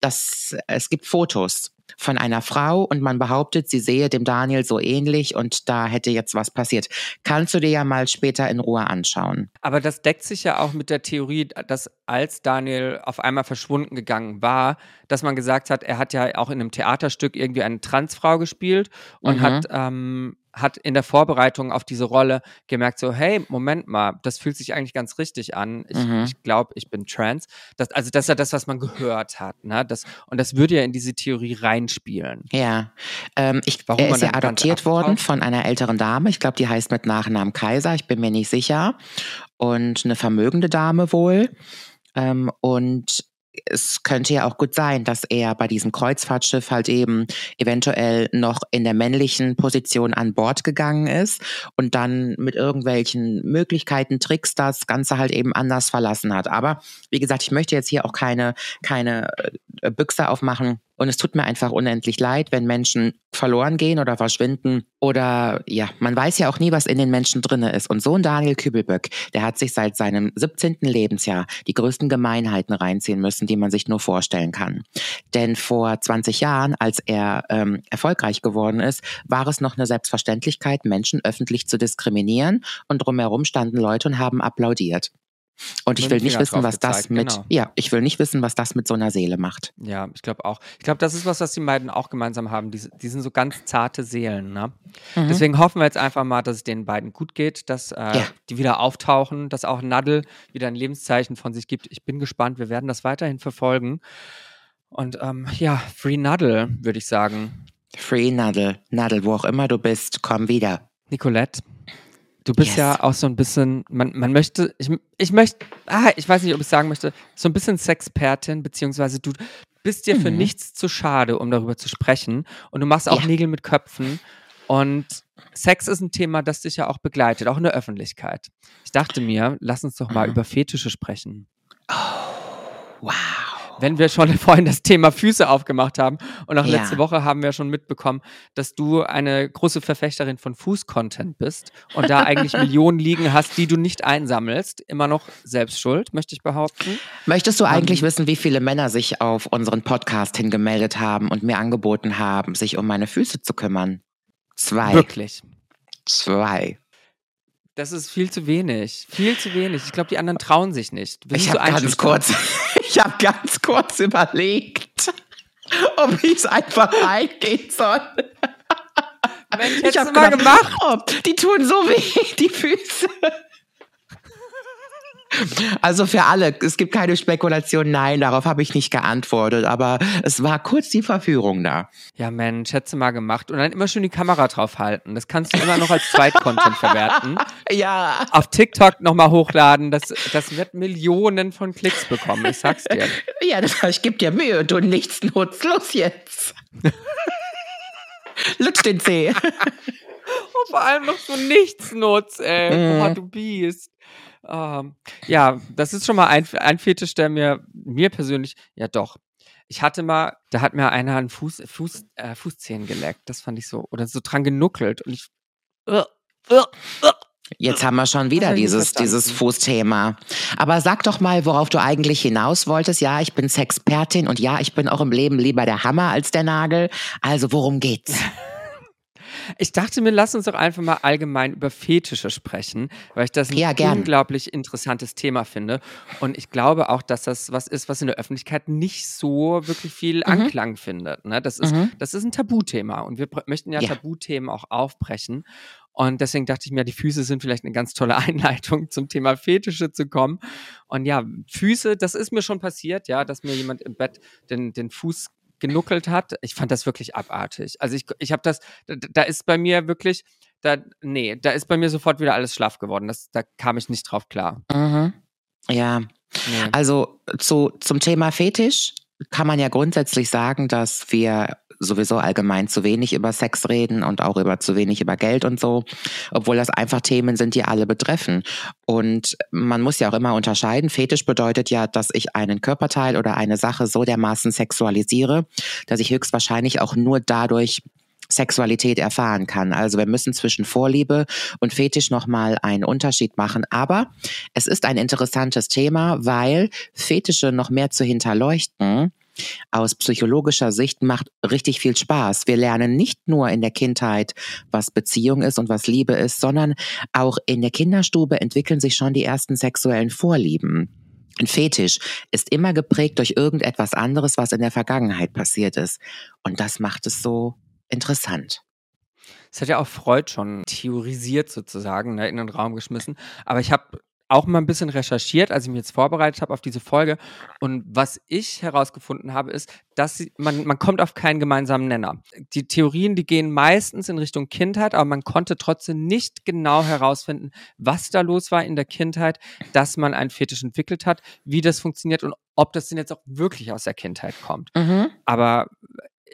das, es gibt Fotos von einer Frau und man behauptet, sie sehe dem Daniel so ähnlich und da hätte jetzt was passiert. Kannst du dir ja mal später in Ruhe anschauen. Aber das deckt sich ja auch mit der Theorie, dass als Daniel auf einmal verschwunden gegangen war, dass man gesagt hat, er hat ja auch in einem Theaterstück irgendwie eine Transfrau gespielt und Mhm. hat, ähm, hat in der Vorbereitung auf diese Rolle gemerkt, so, hey, Moment mal, das fühlt sich eigentlich ganz richtig an. Ich, Mhm. ich glaube, ich bin trans. Das, also das ist ja das, was man gehört hat. Ne? Das, und das würde ja in diese Theorie reinspielen. Ja, ähm, ich, Warum er ist ja adoptiert worden von einer älteren Dame. Ich glaube, die heißt mit Nachnamen Kaiser. Ich bin mir nicht sicher. Und eine vermögende Dame wohl. Ähm, und es könnte ja auch gut sein, dass er bei diesem Kreuzfahrtschiff halt eben eventuell noch in der männlichen Position an Bord gegangen ist und dann mit irgendwelchen Möglichkeiten, Tricks das Ganze halt eben anders verlassen hat. Aber wie gesagt, ich möchte jetzt hier auch keine, keine äh, Büchse aufmachen und es tut mir einfach unendlich leid, wenn Menschen verloren gehen oder verschwinden. Oder ja, man weiß ja auch nie, was in den Menschen drinne ist. Und so ein Daniel Kübelböck, der hat sich seit seinem 17. Lebensjahr die größten Gemeinheiten reinziehen müssen, die man sich nur vorstellen kann. Denn vor 20 Jahren, als er ähm, erfolgreich geworden ist, war es noch eine Selbstverständlichkeit, Menschen öffentlich zu diskriminieren. Und drumherum standen Leute und haben applaudiert. Und ich will nicht wissen, was gezeigt, das mit, genau. ja, ich will nicht wissen, was das mit so einer Seele macht. Ja, ich glaube auch. Ich glaube, das ist was, was die beiden auch gemeinsam haben. Die, die sind so ganz zarte Seelen. Ne? Mhm. Deswegen hoffen wir jetzt einfach mal, dass es den beiden gut geht, dass äh, ja. die wieder auftauchen, dass auch Nadel wieder ein Lebenszeichen von sich gibt. Ich bin gespannt. Wir werden das weiterhin verfolgen. Und ähm, ja, Free Nadel, würde ich sagen. Free Nadel. Nadel, wo auch immer du bist, komm wieder. Nicolette, Du bist yes. ja auch so ein bisschen, man, man möchte, ich, ich möchte, ah, ich weiß nicht, ob ich sagen möchte, so ein bisschen Sexpertin, beziehungsweise du bist dir mhm. für nichts zu schade, um darüber zu sprechen. Und du machst auch ja. Nägel mit Köpfen. Und Sex ist ein Thema, das dich ja auch begleitet, auch in der Öffentlichkeit. Ich dachte mir, lass uns doch mal mhm. über Fetische sprechen. Oh, wow wenn wir schon vorhin das Thema Füße aufgemacht haben und auch ja. letzte Woche haben wir schon mitbekommen, dass du eine große Verfechterin von Fußcontent bist und da eigentlich Millionen liegen hast, die du nicht einsammelst. Immer noch selbst schuld, möchte ich behaupten. Möchtest du eigentlich um, wissen, wie viele Männer sich auf unseren Podcast hingemeldet haben und mir angeboten haben, sich um meine Füße zu kümmern? Zwei. Wirklich. Zwei. Das ist viel zu wenig. Viel zu wenig. Ich glaube, die anderen trauen sich nicht. ich habe ganz kurz, ich habe ganz kurz überlegt, ob ich es einfach eingehen soll. Mensch, ich habe mal gemacht. Oh, die tun so weh, die Füße. Also für alle, es gibt keine Spekulation, nein, darauf habe ich nicht geantwortet, aber es war kurz die Verführung da. Ja, Mensch, hätte mal gemacht. Und dann immer schön die Kamera drauf halten. Das kannst du immer noch als Zweitcontent verwerten. Ja. Auf TikTok nochmal hochladen. Das, das wird Millionen von Klicks bekommen, ich sag's dir. Ja, das, ich gebe dir Mühe, du nichts nutzlos jetzt. Lutsch den Zeh. Und vor allem noch so nichtsnutz, ey. Mm. Oh, du Biest. Ähm, ja, das ist schon mal ein, ein Fetisch, der mir, mir persönlich, ja doch. Ich hatte mal, da hat mir einer einen Fuß, Fuß, äh, Fußzehen geleckt. Das fand ich so, oder so dran genuckelt. Und ich. Uh, uh, uh. Jetzt haben wir schon wieder dieses, dieses Fußthema. Aber sag doch mal, worauf du eigentlich hinaus wolltest. Ja, ich bin Sexpertin und ja, ich bin auch im Leben lieber der Hammer als der Nagel. Also worum geht's? Ich dachte mir, lass uns doch einfach mal allgemein über Fetische sprechen, weil ich das ein ja, unglaublich interessantes Thema finde. Und ich glaube auch, dass das was ist, was in der Öffentlichkeit nicht so wirklich viel mhm. Anklang findet. Ne? Das, ist, mhm. das ist ein Tabuthema und wir möchten ja, ja. Tabuthemen auch aufbrechen. Und deswegen dachte ich mir, die Füße sind vielleicht eine ganz tolle Einleitung zum Thema Fetische zu kommen. Und ja, Füße, das ist mir schon passiert, ja, dass mir jemand im Bett den, den Fuß genuckelt hat. Ich fand das wirklich abartig. Also ich, ich habe das, da, da, ist bei mir wirklich, da, nee, da ist bei mir sofort wieder alles schlaff geworden. Das, da kam ich nicht drauf klar. Mhm. Ja. Nee. Also zu, zum Thema Fetisch kann man ja grundsätzlich sagen, dass wir sowieso allgemein zu wenig über Sex reden und auch über zu wenig über Geld und so, obwohl das einfach Themen sind, die alle betreffen. Und man muss ja auch immer unterscheiden. Fetisch bedeutet ja, dass ich einen Körperteil oder eine Sache so dermaßen sexualisiere, dass ich höchstwahrscheinlich auch nur dadurch Sexualität erfahren kann. Also wir müssen zwischen Vorliebe und Fetisch nochmal einen Unterschied machen. Aber es ist ein interessantes Thema, weil Fetische noch mehr zu hinterleuchten aus psychologischer Sicht macht richtig viel Spaß. Wir lernen nicht nur in der Kindheit, was Beziehung ist und was Liebe ist, sondern auch in der Kinderstube entwickeln sich schon die ersten sexuellen Vorlieben. Ein Fetisch ist immer geprägt durch irgendetwas anderes, was in der Vergangenheit passiert ist. Und das macht es so interessant. Das hat ja auch Freud schon theorisiert sozusagen, ne, in den Raum geschmissen. Aber ich habe auch mal ein bisschen recherchiert, als ich mich jetzt vorbereitet habe auf diese Folge. Und was ich herausgefunden habe, ist, dass man, man kommt auf keinen gemeinsamen Nenner. Die Theorien, die gehen meistens in Richtung Kindheit, aber man konnte trotzdem nicht genau herausfinden, was da los war in der Kindheit, dass man einen Fetisch entwickelt hat, wie das funktioniert und ob das denn jetzt auch wirklich aus der Kindheit kommt. Mhm. Aber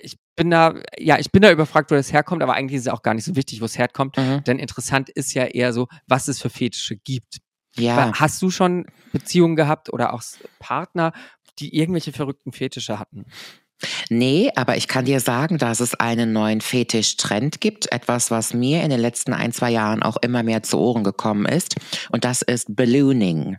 ich bin da, ja, ich bin da überfragt, wo das herkommt, aber eigentlich ist es auch gar nicht so wichtig, wo es herkommt. Mhm. Denn interessant ist ja eher so, was es für Fetische gibt. Ja. Hast du schon Beziehungen gehabt oder auch Partner, die irgendwelche verrückten Fetische hatten? Nee, aber ich kann dir sagen, dass es einen neuen Fetisch-Trend gibt. Etwas, was mir in den letzten ein, zwei Jahren auch immer mehr zu Ohren gekommen ist. Und das ist Ballooning.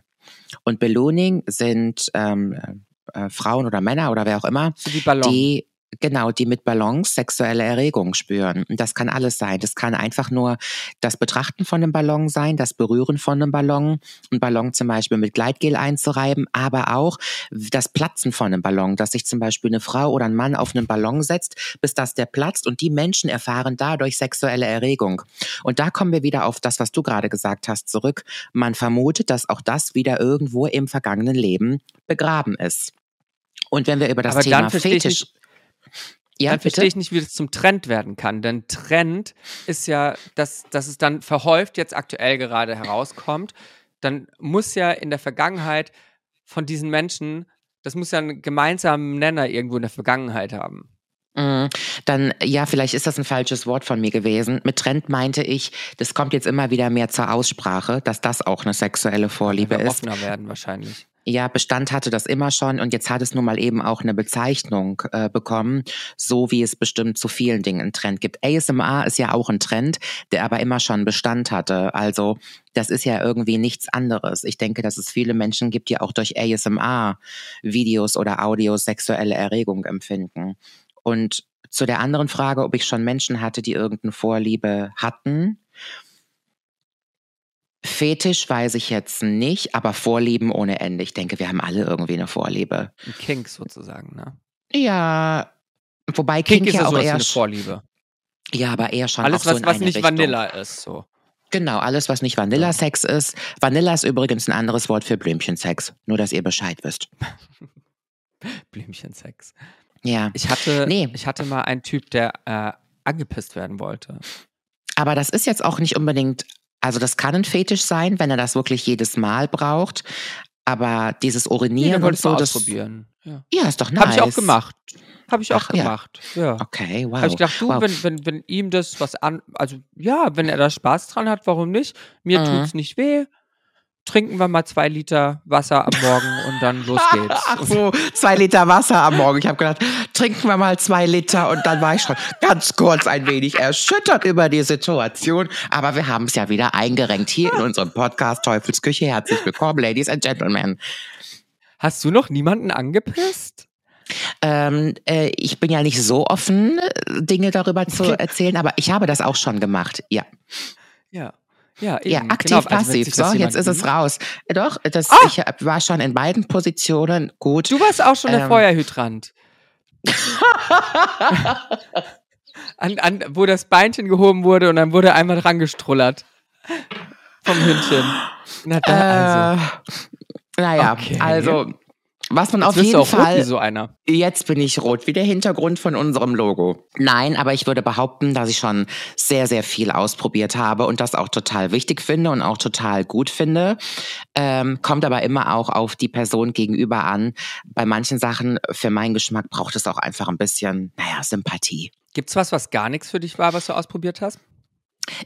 Und Ballooning sind ähm, äh, Frauen oder Männer oder wer auch immer, So die genau, die mit Ballons sexuelle Erregung spüren. Das kann alles sein. Das kann einfach nur das Betrachten von einem Ballon sein, das Berühren von einem Ballon, einen Ballon zum Beispiel mit Gleitgel einzureiben, aber auch das Platzen von einem Ballon, dass sich zum Beispiel eine Frau oder ein Mann auf einen Ballon setzt, bis das der platzt und die Menschen erfahren dadurch sexuelle Erregung. Und da kommen wir wieder auf das, was du gerade gesagt hast, zurück. Man vermutet, dass auch das wieder irgendwo im vergangenen Leben begraben ist. Und wenn wir über das Aber Thema Fetisch nicht, ja, dann verstehe ich nicht, wie das zum Trend werden kann. Denn Trend ist ja, dass, dass es dann verhäuft jetzt aktuell gerade herauskommt. Dann muss ja in der Vergangenheit von diesen Menschen, das muss ja einen gemeinsamen Nenner irgendwo in der Vergangenheit haben. Mm, Dann, ja, vielleicht ist das ein falsches Wort von mir gewesen. Mit Trend meinte ich, das kommt jetzt immer wieder mehr zur Aussprache, dass das auch eine sexuelle Vorliebe ist. offener werden wahrscheinlich. Ja, Bestand hatte das immer schon und jetzt hat es nun mal eben auch eine Bezeichnung äh, bekommen, so wie es bestimmt zu vielen Dingen einen Trend gibt. ASMR ist ja auch ein Trend, der aber immer schon Bestand hatte. Also das ist ja irgendwie nichts anderes. Ich denke, dass es viele Menschen gibt, die auch durch ASMR Videos oder Audios sexuelle Erregung empfinden. Und zu der anderen Frage, ob ich schon Menschen hatte, die irgendeine Vorliebe hatten. Fetisch weiß ich jetzt nicht, aber Vorlieben ohne Ende. Ich denke, wir haben alle irgendwie eine Vorliebe. Ein Kink sozusagen, ne? Ja, wobei Kink, Kink, ist ja auch eher eine Vorliebe. ja, aber eher schon Alles, auch so was, in was nicht Richtung. Vanilla ist, so. Genau, alles was nicht Vanilla-Sex ist. Vanilla ist übrigens ein anderes Wort für Blümchensex. Nur, dass ihr Bescheid wisst. Blümchensex. Ja, Ich hatte, Nee. ich hatte mal einen Typ, der äh, angepisst werden wollte. aber das ist jetzt auch nicht unbedingt, also das kann ein Fetisch sein, wenn er das wirklich jedes Mal braucht. Aber dieses Nee, Urinieren wollte und es so, das, ausprobieren. Ja. ja, ist doch nice. Habe ich auch gemacht. Habe ich auch Ach, ja. gemacht. Ja. Okay, wow. Habe ich gedacht, du, wow. wenn, wenn, wenn ihm das was an, also ja, wenn er da Spaß dran hat, warum nicht? Mir Mhm. tut's nicht weh. Trinken wir mal zwei Liter Wasser am Morgen und dann los geht's. Ach so, zwei Liter Wasser am Morgen. Ich habe gedacht, trinken wir mal zwei Liter und dann war ich schon ganz kurz ein wenig erschüttert über die Situation. Aber wir haben es ja wieder eingerenkt hier in unserem Podcast Teufelsküche. Herzlich willkommen, Ladies and Gentlemen. Hast du noch niemanden angepisst? Ähm, äh, ich bin ja nicht so offen, äh, Dinge darüber zu erzählen, aber ich habe das auch schon gemacht. Ja, Ja. Ja, eben. ja aktiv, Genau, also wenn passiv. sich So, jetzt ist es raus. Doch, das, Ah! ich war schon in beiden Positionen gut. Du warst auch schon der Ähm. Feuerhydrant. an, an, wo das Beinchen gehoben wurde und dann wurde einmal dran gestrullert. Vom Hündchen. Na, da, also. Äh, naja, Okay. also was man Jetzt auf jeden Fall. so einer. Jetzt bin ich rot, wie der Hintergrund von unserem Logo. Nein, aber ich würde behaupten, dass ich schon sehr, sehr viel ausprobiert habe und das auch total wichtig finde und auch total gut finde. Ähm, kommt aber immer auch auf die Person gegenüber an. Bei manchen Sachen, für meinen Geschmack, braucht es auch einfach ein bisschen, naja, Sympathie. Gibt's was, was gar nichts für dich war, was du ausprobiert hast?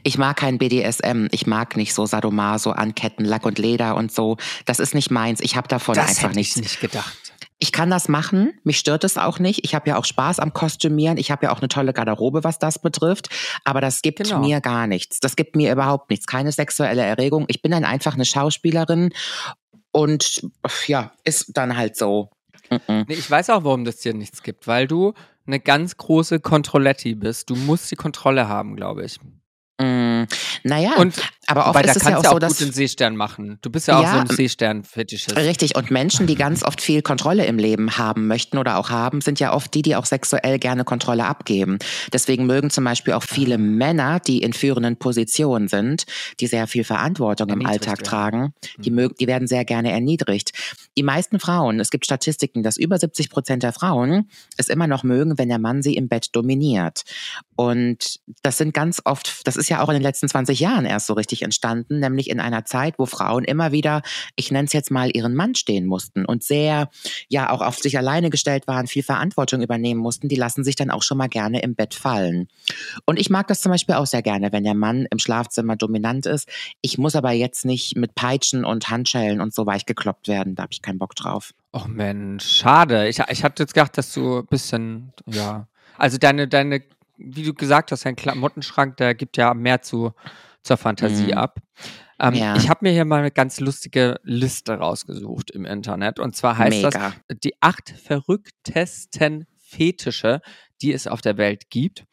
Ich mag kein BDSM. Ich mag nicht so Sadomaso, Anketten, Lack und Leder und so. Das ist nicht meins. Ich habe davon einfach hätte nichts. ich nicht gedacht. Ich kann das machen, mich stört es auch nicht. Ich habe ja auch Spaß am Kostümieren. Ich habe ja auch eine tolle Garderobe, was das betrifft. Aber das gibt Genau. mir gar nichts. Das gibt mir überhaupt nichts. Keine sexuelle Erregung. Ich bin dann einfach eine Schauspielerin und ja, ist dann halt so. Nee, ich weiß auch, warum das dir nichts gibt, weil du eine ganz große Kontrolletti bist. Du musst die Kontrolle haben, glaube ich. Mm, naja, Und aber oft Weil ist es kannst ja auch du so, auch dass gut den Seestern machen. Du bist ja auch Ja, so ein Seestern-Fetischist. Richtig, und Menschen, die ganz oft viel Kontrolle im Leben haben möchten oder auch haben, sind ja oft die, die auch sexuell gerne Kontrolle abgeben. Deswegen mögen zum Beispiel auch viele Männer, die in führenden Positionen sind, die sehr viel Verantwortung im Alltag tragen, die, Mhm. mögen, die werden sehr gerne erniedrigt. Die meisten Frauen, es gibt Statistiken, dass über 70 Prozent der Frauen es immer noch mögen, wenn der Mann sie im Bett dominiert. Und das sind ganz oft, das ist ja auch in den letzten 20 Jahren erst so richtig entstanden, nämlich in einer Zeit, wo Frauen immer wieder, ich nenne es jetzt mal, ihren Mann stehen mussten und sehr, ja, auch auf sich alleine gestellt waren, viel Verantwortung übernehmen mussten, die lassen sich dann auch schon mal gerne im Bett fallen. Und ich mag das zum Beispiel auch sehr gerne, wenn der Mann im Schlafzimmer dominant ist. Ich muss aber jetzt nicht mit Peitschen und Handschellen und so weich gekloppt werden, da habe ich keinen Bock drauf. Oh Mensch, schade. Ich, ich hatte jetzt gedacht, dass du ein bisschen, ja. Also deine, deine, wie du gesagt hast, dein Klamottenschrank, der gibt ja mehr zu, zur Fantasie Mhm. ab. Ähm, Ja. Ich habe mir hier mal eine ganz lustige Liste rausgesucht im Internet. Und zwar heißt Mega. das die acht verrücktesten Fetische, die es auf der Welt gibt.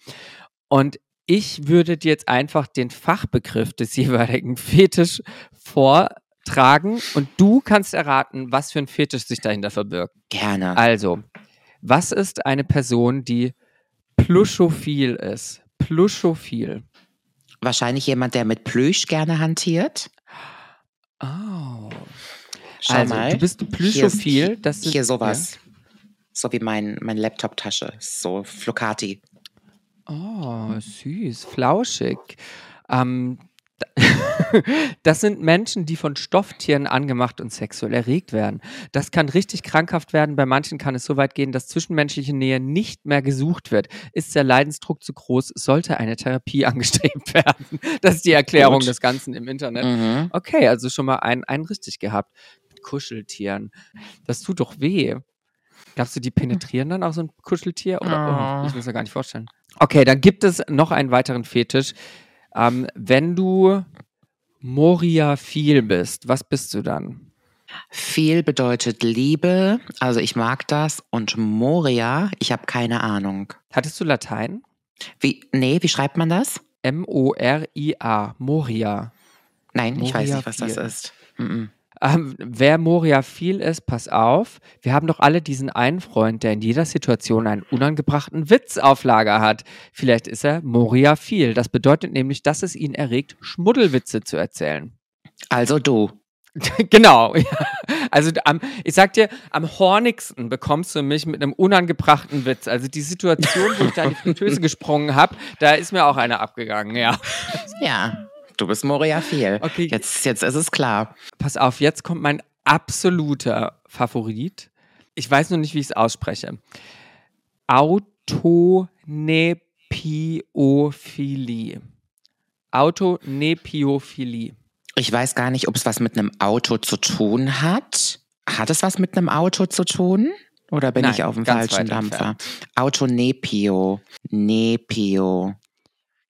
Und ich würde dir jetzt einfach den Fachbegriff des jeweiligen Fetisch vortragen und du kannst erraten, was für ein Fetisch sich dahinter verbirgt. Gerne. Also, was ist eine Person, die pluschophil ist? Pluschophil. Wahrscheinlich jemand, der mit Plüsch gerne hantiert. Oh. Schau also, mal. du bist pluschophil. Das ist, Hier sowas. So wie mein, mein Laptop-Tasche. So Flocati. Ja. Oh, süß, flauschig. Ähm, das sind Menschen, die von Stofftieren angemacht und sexuell erregt werden. Das kann richtig krankhaft werden. Bei manchen kann es so weit gehen, dass zwischenmenschliche Nähe nicht mehr gesucht wird. Ist der Leidensdruck zu groß, sollte eine Therapie angestrebt werden. Das ist die Erklärung Gut. des Ganzen im Internet. Mhm. Okay, also schon mal einen, einen richtig gehabt. Mit Kuscheltieren. Das tut doch weh. Glaubst du, die penetrieren dann auch so ein Kuscheltier? Oder, oh, ich muss mir gar nicht vorstellen. Okay, dann gibt es noch einen weiteren Fetisch. Ähm, wenn du Moriaphil bist, was bist du dann? Viel bedeutet Liebe. Also ich mag das. Und Moria, ich habe keine Ahnung. Hattest du Latein? Wie, nee, wie schreibt man das? M-O-R-I-A. Moria. Nein, ich weiß nicht, was das Moriaphil. ist. Mhm. Ähm, wer Moriaphil ist, pass auf. Wir haben doch alle diesen einen Freund, der in jeder Situation einen unangebrachten Witz auf Lager hat. Vielleicht ist er Moriaphil. Das bedeutet nämlich, dass es ihn erregt, Schmuddelwitze zu erzählen. Also du. genau. Also am, ich sag dir, am hornigsten bekommst du mich mit einem unangebrachten Witz. Also die Situation, wo ich da in die Fritteuse gesprungen habe, da ist mir auch einer abgegangen, ja. Ja, du bist Moria viel. Okay. Jetzt, jetzt ist es klar. Pass auf, jetzt kommt mein absoluter Favorit. Ich weiß nur nicht, wie ich es ausspreche. Autonepiophilie. Autonepiophilie. Ich weiß gar nicht, ob es was mit einem Auto zu tun hat. Hat es was mit einem Auto zu tun? Oder bin Nein, ich auf dem falschen Dampfer? Autonepio. Nepio.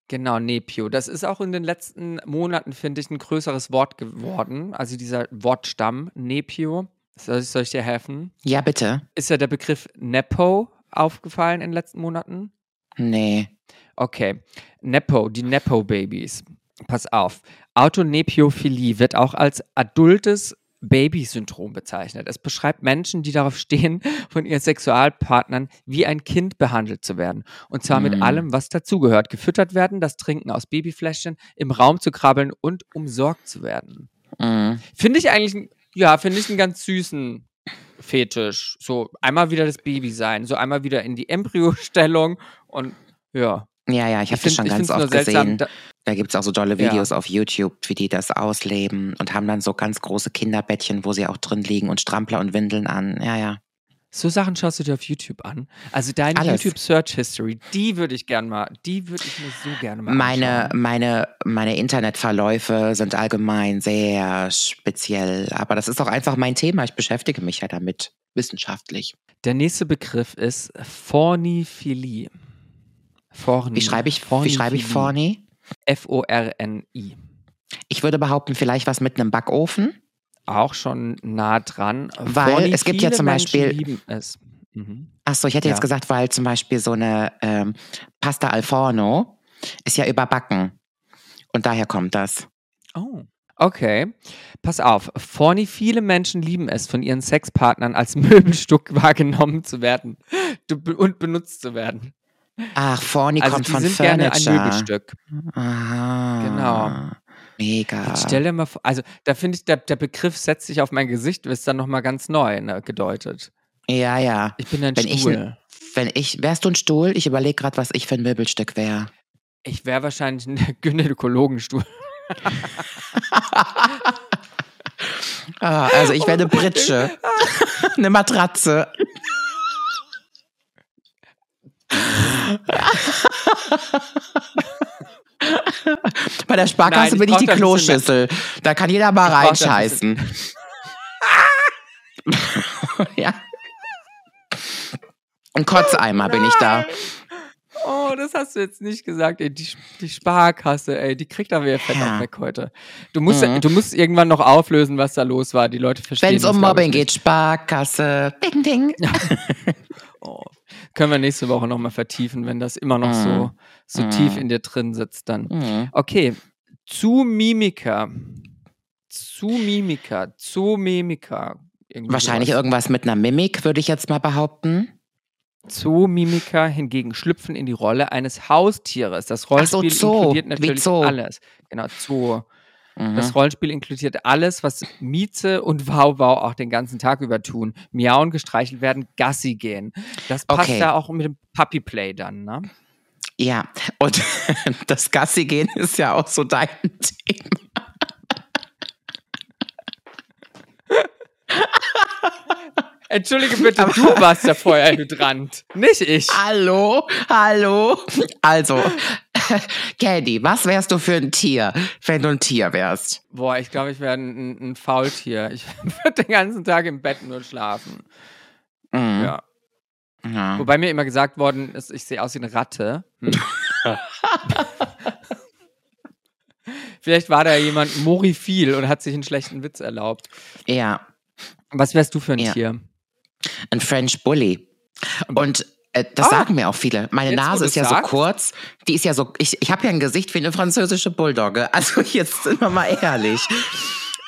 Genau, Nepio. Das ist auch in den letzten Monaten, finde ich, ein größeres Wort geworden. Also dieser Wortstamm, Nepio. Soll ich, soll ich dir helfen? Ja, bitte. Ist ja der Begriff Nepo aufgefallen in den letzten Monaten? Nee. Okay. Nepo, die Nepo-Babys. Pass auf. Autonepiophilie wird auch als adultes Baby-Syndrom bezeichnet. Es beschreibt Menschen, die darauf stehen, von ihren Sexualpartnern wie ein Kind behandelt zu werden. Und zwar mit Mhm. allem, was dazugehört. Gefüttert werden, das Trinken aus Babyfläschchen, im Raum zu krabbeln und umsorgt zu werden. Mhm. Finde ich eigentlich, ja, finde ich einen ganz süßen Fetisch. So einmal wieder das Baby sein, so einmal wieder in die Embryostellung und ja. Ja, ja, ich habe das schon ganz oft gesehen. da- Da gibt's auch so dolle Ja. Videos auf YouTube, wie die das ausleben und haben dann so ganz große Kinderbettchen, wo sie auch drin liegen und Strampler und Windeln an. Ja, ja. So Sachen schaust du dir auf YouTube an. Also deine Alles. YouTube Search History, die würde ich gern mal, die würde ich mir so gerne mal Meine, anschauen. meine, meine Internetverläufe sind allgemein sehr speziell. Aber das ist auch einfach mein Thema. Ich beschäftige mich ja damit wissenschaftlich. Der nächste Begriff ist Forniphilie. Forni. Wie schreibe ich, wie schreibe ich Forni? F-O-R-N-I. Ich würde behaupten, vielleicht was mit einem Backofen. Auch schon nah dran. Weil Forni, es gibt ja zum Menschen Beispiel- lieben es. Mhm. Achso, ich hätte Ja. jetzt gesagt, weil zum Beispiel so eine ähm, Pasta al forno ist ja überbacken. Und daher kommt das. Oh. Okay, pass auf. Forni, viele Menschen lieben es, von ihren Sexpartnern als Möbelstück wahrgenommen zu werden und benutzt zu werden. Ach, Forni Also kommt die von sind gerne ein Furniture. Möbelstück. Aha. Genau. Mega. Jetzt stell dir mal vor, also da finde ich, der, der Begriff setzt sich auf mein Gesicht, ist dann nochmal ganz neu ne, gedeutet. Ja, ja. Ich bin ein Wenn ich, Stuhl. wenn ich, wärst du ein Stuhl? Ich überlege gerade, was ich für ein Möbelstück wäre. Ich wäre wahrscheinlich ein Gynäkologenstuhl. Ah, also ich wäre eine Pritsche. eine Matratze. Bei der Sparkasse Nein, bin ich die Kloschüssel. Da kann jeder mal reinscheißen. ja. Ein Kotzeimer bin ich da. Oh, das hast du jetzt nicht gesagt, ey. Die, die Sparkasse, ey, die kriegt aber ihr Fett Ja. auch weg heute. Du musst, Mhm. du musst irgendwann noch auflösen, was da los war. Die Leute verstehen Wenn es um Mobbing geht. Sparkasse. Ding, ding. Oh. Können wir nächste Woche nochmal vertiefen, wenn das immer noch so, Mhm. so Mhm. tief in dir drin sitzt dann. Mhm. Okay, zu Mimika. Zu Mimika. Zu Mimika. Irgendwie Wahrscheinlich sowas. irgendwas mit einer Mimik, würde ich jetzt mal behaupten. Zoomimiker hingegen schlüpfen in die Rolle eines Haustieres. Das so, Rollspiel Zoo, inkludiert natürlich alles. Genau, Zoo. Mhm. Das Rollenspiel inkludiert alles, was Mieze und Wow Wow auch den ganzen Tag über tun. Miauen, gestreichelt werden, Gassi gehen. Das passt Okay. da auch mit dem Puppy Play dann, ne? Ja, und das Gassi gehen ist ja auch so dein Thema. Entschuldige bitte, du warst der Feuerhydrant, nicht ich. Hallo, hallo. Also, Candy, was wärst du für ein Tier, wenn du ein Tier wärst? Boah, ich glaube, ich wäre ein, ein Faultier. Ich würde den ganzen Tag im Bett nur schlafen. Mhm. Ja. Ja. Wobei mir immer gesagt worden ist, ich sehe aus wie eine Ratte. Hm. Vielleicht war da jemand moriphil und hat sich einen schlechten Witz erlaubt. ja, Was wärst du für ein Ja. Tier? ein French Bully. Und das Ah. sagen mir auch viele. Meine Jetzt, Nase ist ja sagst. so kurz. Die ist ja so, ich, ich habe ja ein Gesicht wie eine französische Bulldogge. Also jetzt sind wir mal ehrlich.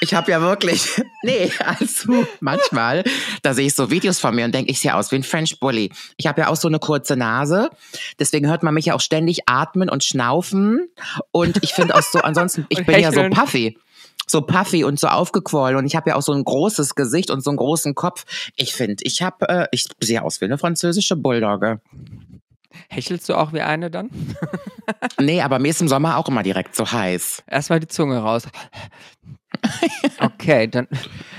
Ich habe ja wirklich, nee, also manchmal, da sehe ich so Videos von mir und denke, ich sehe aus wie ein French Bully. Ich habe ja auch so eine kurze Nase, deswegen hört man mich ja auch ständig atmen und schnaufen. Und ich finde auch so, ansonsten, ich bin ja so puffy. So puffy und so aufgequollen und ich habe ja auch so ein großes Gesicht und so einen großen Kopf. Ich finde, ich habe, äh, ich sehe aus wie eine französische Bulldogge. Hechelst du auch wie eine dann? Nee, aber mir ist im Sommer auch immer direkt so heiß. Erstmal die Zunge raus. Okay, dann.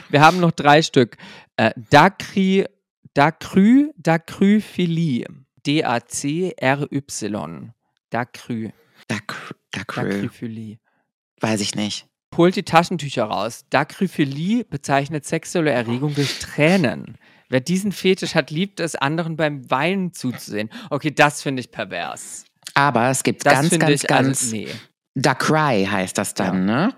Wir haben noch drei Stück. Äh, Dacry, Dacry, Dacryphilie. D-A-C-R-Y. Dacry, Dac- Dacry, Dacryphilie. weiß ich nicht. Holt die Taschentücher raus. Dacryphilie bezeichnet sexuelle Erregung durch Tränen. Wer diesen Fetisch hat, liebt es, anderen beim Weinen zuzusehen. Okay, das finde ich pervers. Aber es gibt Das ganz, ganz, ich, ganz, also, nee. Dacry heißt das dann, ne?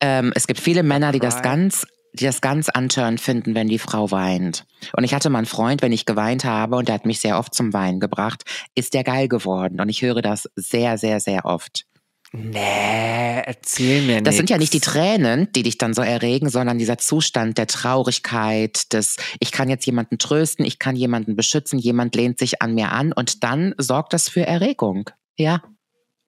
Ähm, es gibt viele Männer, die das ganz, die das ganz antörend finden, wenn die Frau weint. Und ich hatte mal einen Freund, wenn ich geweint habe und der hat mich sehr oft zum Weinen gebracht, ist der geil geworden. Und ich höre das sehr, sehr, sehr oft. Nee, erzähl mir Das sind ja nicht die Tränen, die dich dann so erregen, sondern dieser Zustand der Traurigkeit, des ich kann jetzt jemanden trösten, ich kann jemanden beschützen, jemand lehnt sich an mir an und dann sorgt das für Erregung. Ja,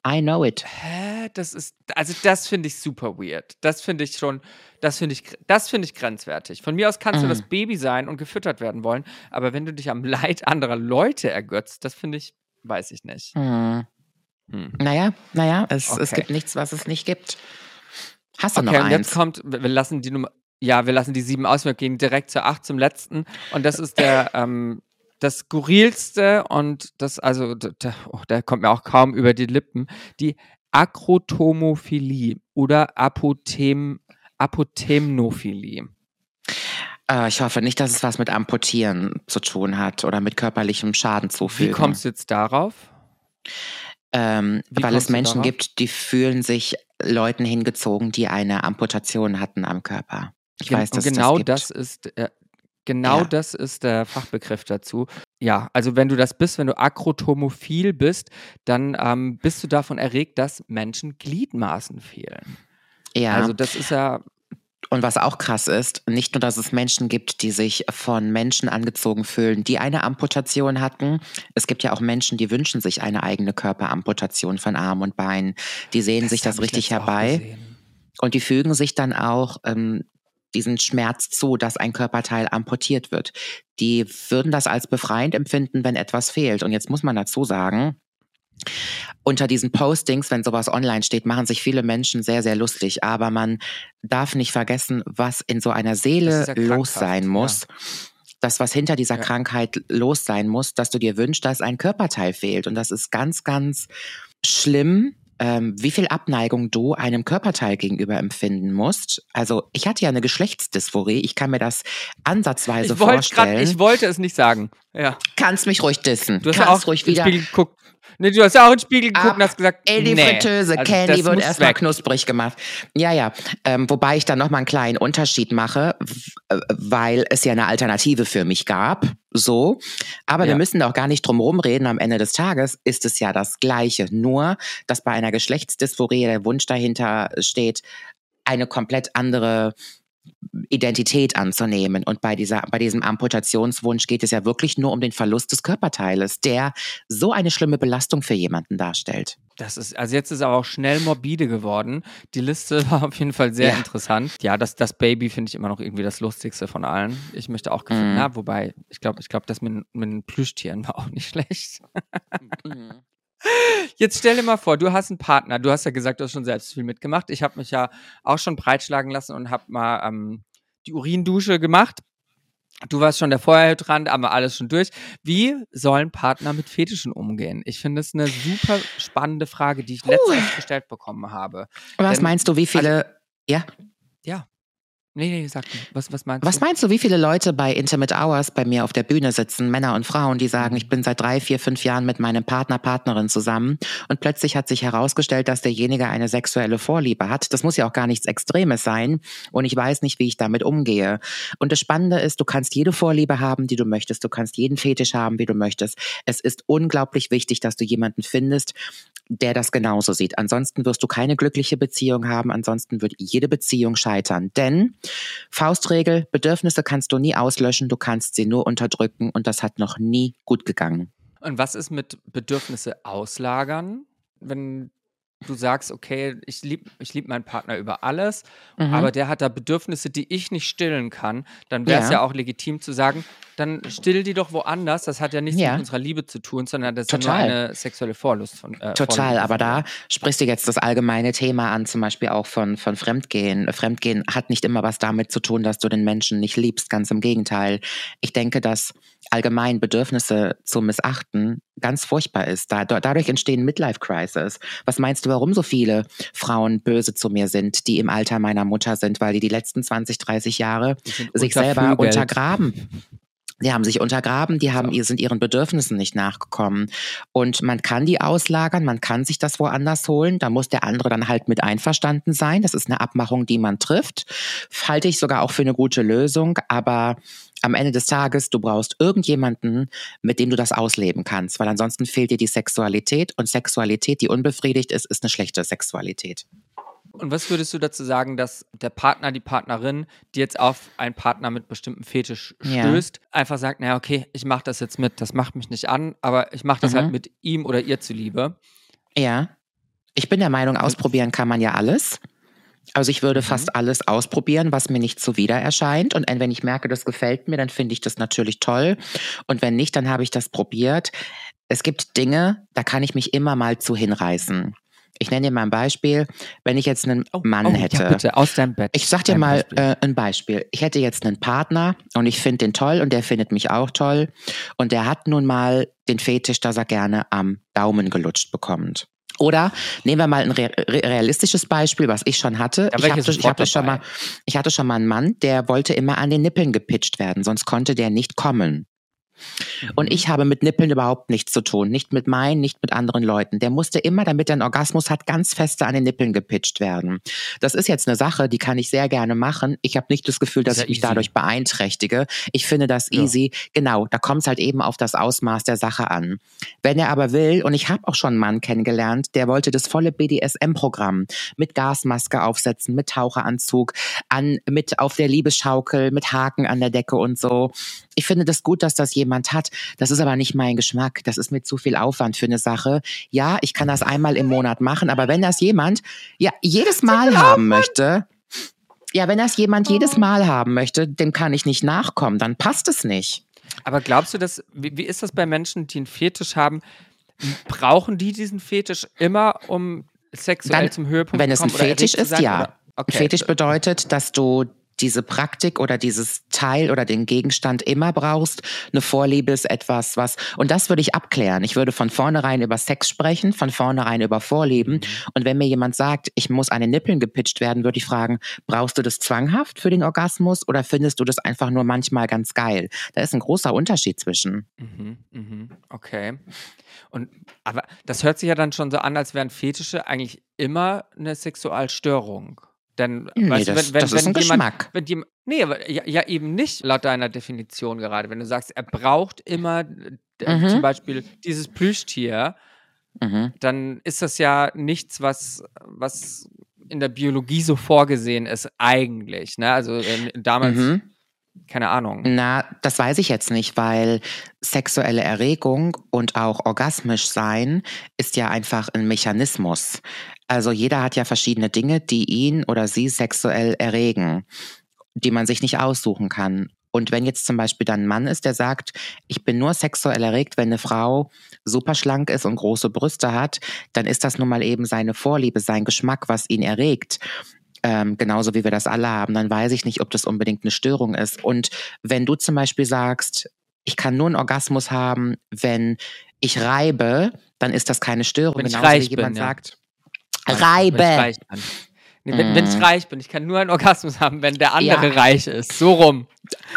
I know it. Hä? Das ist, also das finde ich super weird. Das finde ich schon, das finde ich, das finde ich grenzwertig. Von mir aus kannst du Mhm. das Baby sein und gefüttert werden wollen, aber wenn du dich am Leid anderer Leute ergötzt, das finde ich, weiß ich nicht. Hm. Hm. Naja, naja, es, es Okay. gibt nichts, was es nicht gibt. Hast du Okay, noch und eins? jetzt kommt, wir lassen die Nummer, ja, wir lassen die sieben aus, wir gehen direkt zur acht, zum letzten. Und das ist der, ähm, das skurrilste und das, also, d- d- oh, der kommt mir auch kaum über die Lippen, die Akrotomophilie oder Apothem, Apotemnophilie. Äh, ich hoffe nicht, dass es was mit Amputieren zu tun hat oder mit körperlichem Schaden Wie zufügen. kommst du jetzt darauf? Ähm, weil es Menschen darauf? gibt, die fühlen sich Leuten hingezogen, die eine Amputation hatten am Körper. Ich Gen- weiß, dass genau das, das ist, äh, genau Ja. das ist der Fachbegriff dazu. ja, also wenn du das bist, wenn du akrotomophil bist, dann ähm, bist du davon erregt, dass Menschen Gliedmaßen fehlen. Ja. Also das ist ja Und was auch krass ist, nicht nur, dass es Menschen gibt, die sich von Menschen angezogen fühlen, die eine Amputation hatten. Es gibt ja auch Menschen, die wünschen sich eine eigene Körperamputation von Arm und Bein. Die sehen sich das hab ich richtig herbei und die fügen sich dann auch ähm, diesen Schmerz zu, dass ein Körperteil amputiert wird. Die würden das als befreiend empfinden, wenn etwas fehlt. Und jetzt muss man dazu sagen, unter diesen Postings, wenn sowas online steht, machen sich viele Menschen sehr, sehr lustig. Aber man darf nicht vergessen, was in so einer Seele ja los sein ja. muss. Das, was hinter dieser Ja. Krankheit los sein muss, dass du dir wünschst, dass ein Körperteil fehlt. Und das ist ganz, ganz schlimm, ähm, wie viel Abneigung du einem Körperteil gegenüber empfinden musst. Also ich hatte ja eine Geschlechtsdysphorie. Ich kann mir das ansatzweise Ich wollte grad, vorstellen. ich wollte es nicht sagen. Ja. Kannst mich ruhig dissen. Du hast Kannst ja auch ruhig wieder Spiegel geguckt. Nee, du hast ja auch in den Spiegel geguckt Ab und hast gesagt, in die nee, Fritteuse. also Candy wird erstmal knusprig gemacht. Ja, ja. Ähm, wobei ich dann nochmal einen kleinen Unterschied mache, äh, weil es ja eine Alternative für mich gab. So. Aber wir Ja. müssen da auch gar nicht drum rumreden. Am Ende des Tages ist es ja das Gleiche. Nur, dass bei einer Geschlechtsdysphorie der Wunsch dahinter steht, eine komplett andere Identität anzunehmen. Und bei dieser, bei diesem Amputationswunsch geht es ja wirklich nur um den Verlust des Körperteiles, der so eine schlimme Belastung für jemanden darstellt. Das ist, also jetzt ist aber auch schnell morbide geworden. Die Liste war auf jeden Fall sehr Ja. interessant. Ja, das, das Baby finde ich immer noch irgendwie das Lustigste von allen. Ich möchte auch gefunden, Mhm. na, wobei, ich glaube, ich glaube, das mit, mit den Plüschtieren war auch nicht schlecht. Jetzt stell dir mal vor, du hast einen Partner. Du hast ja gesagt, du hast schon selbst viel mitgemacht. Ich habe mich ja auch schon breitschlagen lassen und habe mal ähm, die Urindusche gemacht. Du warst schon der Feuerhydrant, aber alles schon durch. Wie sollen Partner mit Fetischen umgehen? Ich finde es eine super spannende Frage, die ich letztens gestellt bekommen habe. Was Denn- meinst du, wie viele, ja? Ja. Nee, nee, sag mir. Was, was meinst Was du? meinst du, wie viele Leute bei Intimate Hours bei mir auf der Bühne sitzen, Männer und Frauen, die sagen, ich bin seit drei, vier, fünf Jahren mit meinem Partner, Partnerin zusammen und plötzlich hat sich herausgestellt, dass derjenige eine sexuelle Vorliebe hat. Das muss ja auch gar nichts Extremes sein und ich weiß nicht, wie ich damit umgehe. Und das Spannende ist, du kannst jede Vorliebe haben, die du möchtest, du kannst jeden Fetisch haben, wie du möchtest. Es ist unglaublich wichtig, dass du jemanden findest, der das genauso sieht. Ansonsten wirst du keine glückliche Beziehung haben, ansonsten wird jede Beziehung scheitern. Denn Faustregel, Bedürfnisse kannst du nie auslöschen, du kannst sie nur unterdrücken und das hat noch nie gut gegangen. Und was ist mit Bedürfnisse auslagern? Wenn du sagst, okay, ich liebe ich lieb meinen Partner über alles, Mhm. aber der hat da Bedürfnisse, die ich nicht stillen kann, dann wäre es Ja. ja. auch legitim zu sagen, dann still die doch woanders. Das hat ja nichts Ja. mit unserer Liebe zu tun, sondern das ist ja Total. nur eine sexuelle Vorlust von äh, Total, Vorliebe aber da sprichst du jetzt das allgemeine Thema an, zum Beispiel auch von, von Fremdgehen. Fremdgehen hat nicht immer was damit zu tun, dass du den Menschen nicht liebst, ganz im Gegenteil. Ich denke, dass allgemein Bedürfnisse zu missachten ganz furchtbar ist. Da, dadurch entstehen Midlife-Crisis. Was meinst du, warum so viele Frauen böse zu mir sind, die im Alter meiner Mutter sind, weil die die letzten 20, 30 Jahre sich selber Fügel. untergraben. Die haben sich untergraben, die haben, sind ihren Bedürfnissen nicht nachgekommen. Und man kann die auslagern, man kann sich das woanders holen. Da muss der andere dann halt mit einverstanden sein. Das ist eine Abmachung, die man trifft. Halte ich sogar auch für eine gute Lösung. Aber am Ende des Tages, du brauchst irgendjemanden, mit dem du das ausleben kannst. Weil ansonsten fehlt dir die Sexualität. Und Sexualität, die unbefriedigt ist, ist eine schlechte Sexualität. Und was würdest du dazu sagen, dass der Partner, die Partnerin, die jetzt auf einen Partner mit bestimmten Fetisch Ja. stößt, einfach sagt, naja, okay, ich mache das jetzt mit, das macht mich nicht an, aber ich mache das Mhm. halt mit ihm oder ihr zuliebe. Ja. Ich bin der Meinung, ausprobieren kann man ja alles. Also ich würde fast alles ausprobieren, was mir nicht zuwider erscheint. Und wenn ich merke, das gefällt mir, dann finde ich das natürlich toll. Und wenn nicht, dann habe ich das probiert. Es gibt Dinge, da kann ich mich immer mal zu hinreißen. Ich nenne dir mal ein Beispiel. Wenn ich jetzt einen Mann oh, hätte. Ja, bitte, aus deinem Bett. Ich sag dir mal Beispiel. äh, ein Beispiel. Ich hätte jetzt einen Partner und ich finde den toll und der findet mich auch toll. Und der hat nun mal den Fetisch, dass er gerne am Daumen gelutscht bekommt. Oder nehmen wir mal ein re re realistisches Beispiel, was ich schon hatte. Da ich, hatte, ich, hatte schon mal, ich hatte schon mal einen Mann, der wollte immer an den Nippeln gepitcht werden, sonst konnte der nicht kommen. Und ich habe mit Nippeln überhaupt nichts zu tun. Nicht mit meinen, nicht mit anderen Leuten. Der musste immer, damit er einen Orgasmus hat, ganz feste an den Nippeln gepitcht werden. Das ist jetzt eine Sache, die kann ich sehr gerne machen. Ich habe nicht das Gefühl, dass ja ich mich easy. dadurch beeinträchtige. Ich finde das Ja. easy. Genau, da kommt es halt eben auf das Ausmaß der Sache an. Wenn er aber will, und ich habe auch schon einen Mann kennengelernt, der wollte das volle BDSM-Programm mit Gasmaske aufsetzen, mit Taucheranzug, an, mit auf der Liebesschaukel, mit Haken an der Decke und so. Ich finde das gut, dass das jemand hat. Das ist aber nicht mein Geschmack. Das ist mir zu viel Aufwand für eine Sache. Ja, ich kann das einmal im Monat machen, aber wenn das jemand ja jedes Mal haben möchte, ja, wenn das jemand jedes Mal haben möchte, dem kann ich nicht nachkommen, dann passt es nicht. Aber glaubst du, dass, wie, wie ist das bei Menschen, die einen Fetisch haben? Brauchen die diesen Fetisch immer, um sexuell Dann, zum Höhepunkt Wenn es zu ein kommen oder Fetisch erregt zu ist, sein, ja. Okay. Fetisch bedeutet, dass du diese Praktik oder dieses Teil oder den Gegenstand immer brauchst. Eine Vorliebe ist etwas, was, und das würde ich abklären. Ich würde von vornherein über Sex sprechen, von vornherein über Vorlieben. Mhm. Und wenn mir jemand sagt, ich muss an den Nippeln gepitcht werden, würde ich fragen, brauchst du das zwanghaft für den Orgasmus oder findest du das einfach nur manchmal ganz geil? Da ist ein großer Unterschied zwischen. Mhm, mhm, okay. Und aber das hört sich ja dann schon so an, als wären Fetische eigentlich immer eine Sexualstörung. Denn Nee, weißt das- wenn, wenn, das ist wenn ein jemand, Geschmack. wenn jemand, nee, aber ja, ja eben nicht laut deiner Definition gerade. Wenn du sagst, er braucht immer äh, Mhm. zum Beispiel dieses Plüschtier, Mhm. dann ist das ja nichts, was, was in der Biologie so vorgesehen ist, eigentlich. Ne? Also äh, damals, Mhm. Keine Ahnung. Na, das weiß ich jetzt nicht, weil sexuelle Erregung und auch orgasmisch sein ist ja einfach ein Mechanismus. Also jeder hat ja verschiedene Dinge, die ihn oder sie sexuell erregen, die man sich nicht aussuchen kann. Und wenn jetzt zum Beispiel dann ein Mann ist, der sagt, ich bin nur sexuell erregt, wenn eine Frau super schlank ist und große Brüste hat, dann ist das nun mal eben seine Vorliebe, sein Geschmack, was ihn erregt ähm, genauso wie wir das alle haben, dann weiß ich nicht, ob das unbedingt eine Störung ist. Und wenn du zum Beispiel sagst, ich kann nur einen Orgasmus haben, wenn ich reibe, dann ist das keine Störung. Wenn ich genauso reich wie jemand bin, ja. sagt, Wenn ich reibe. Bin. Nee, wenn, wenn ich Mm. reich bin, ich kann nur einen Orgasmus haben, wenn der andere Ja. reich ist. So rum.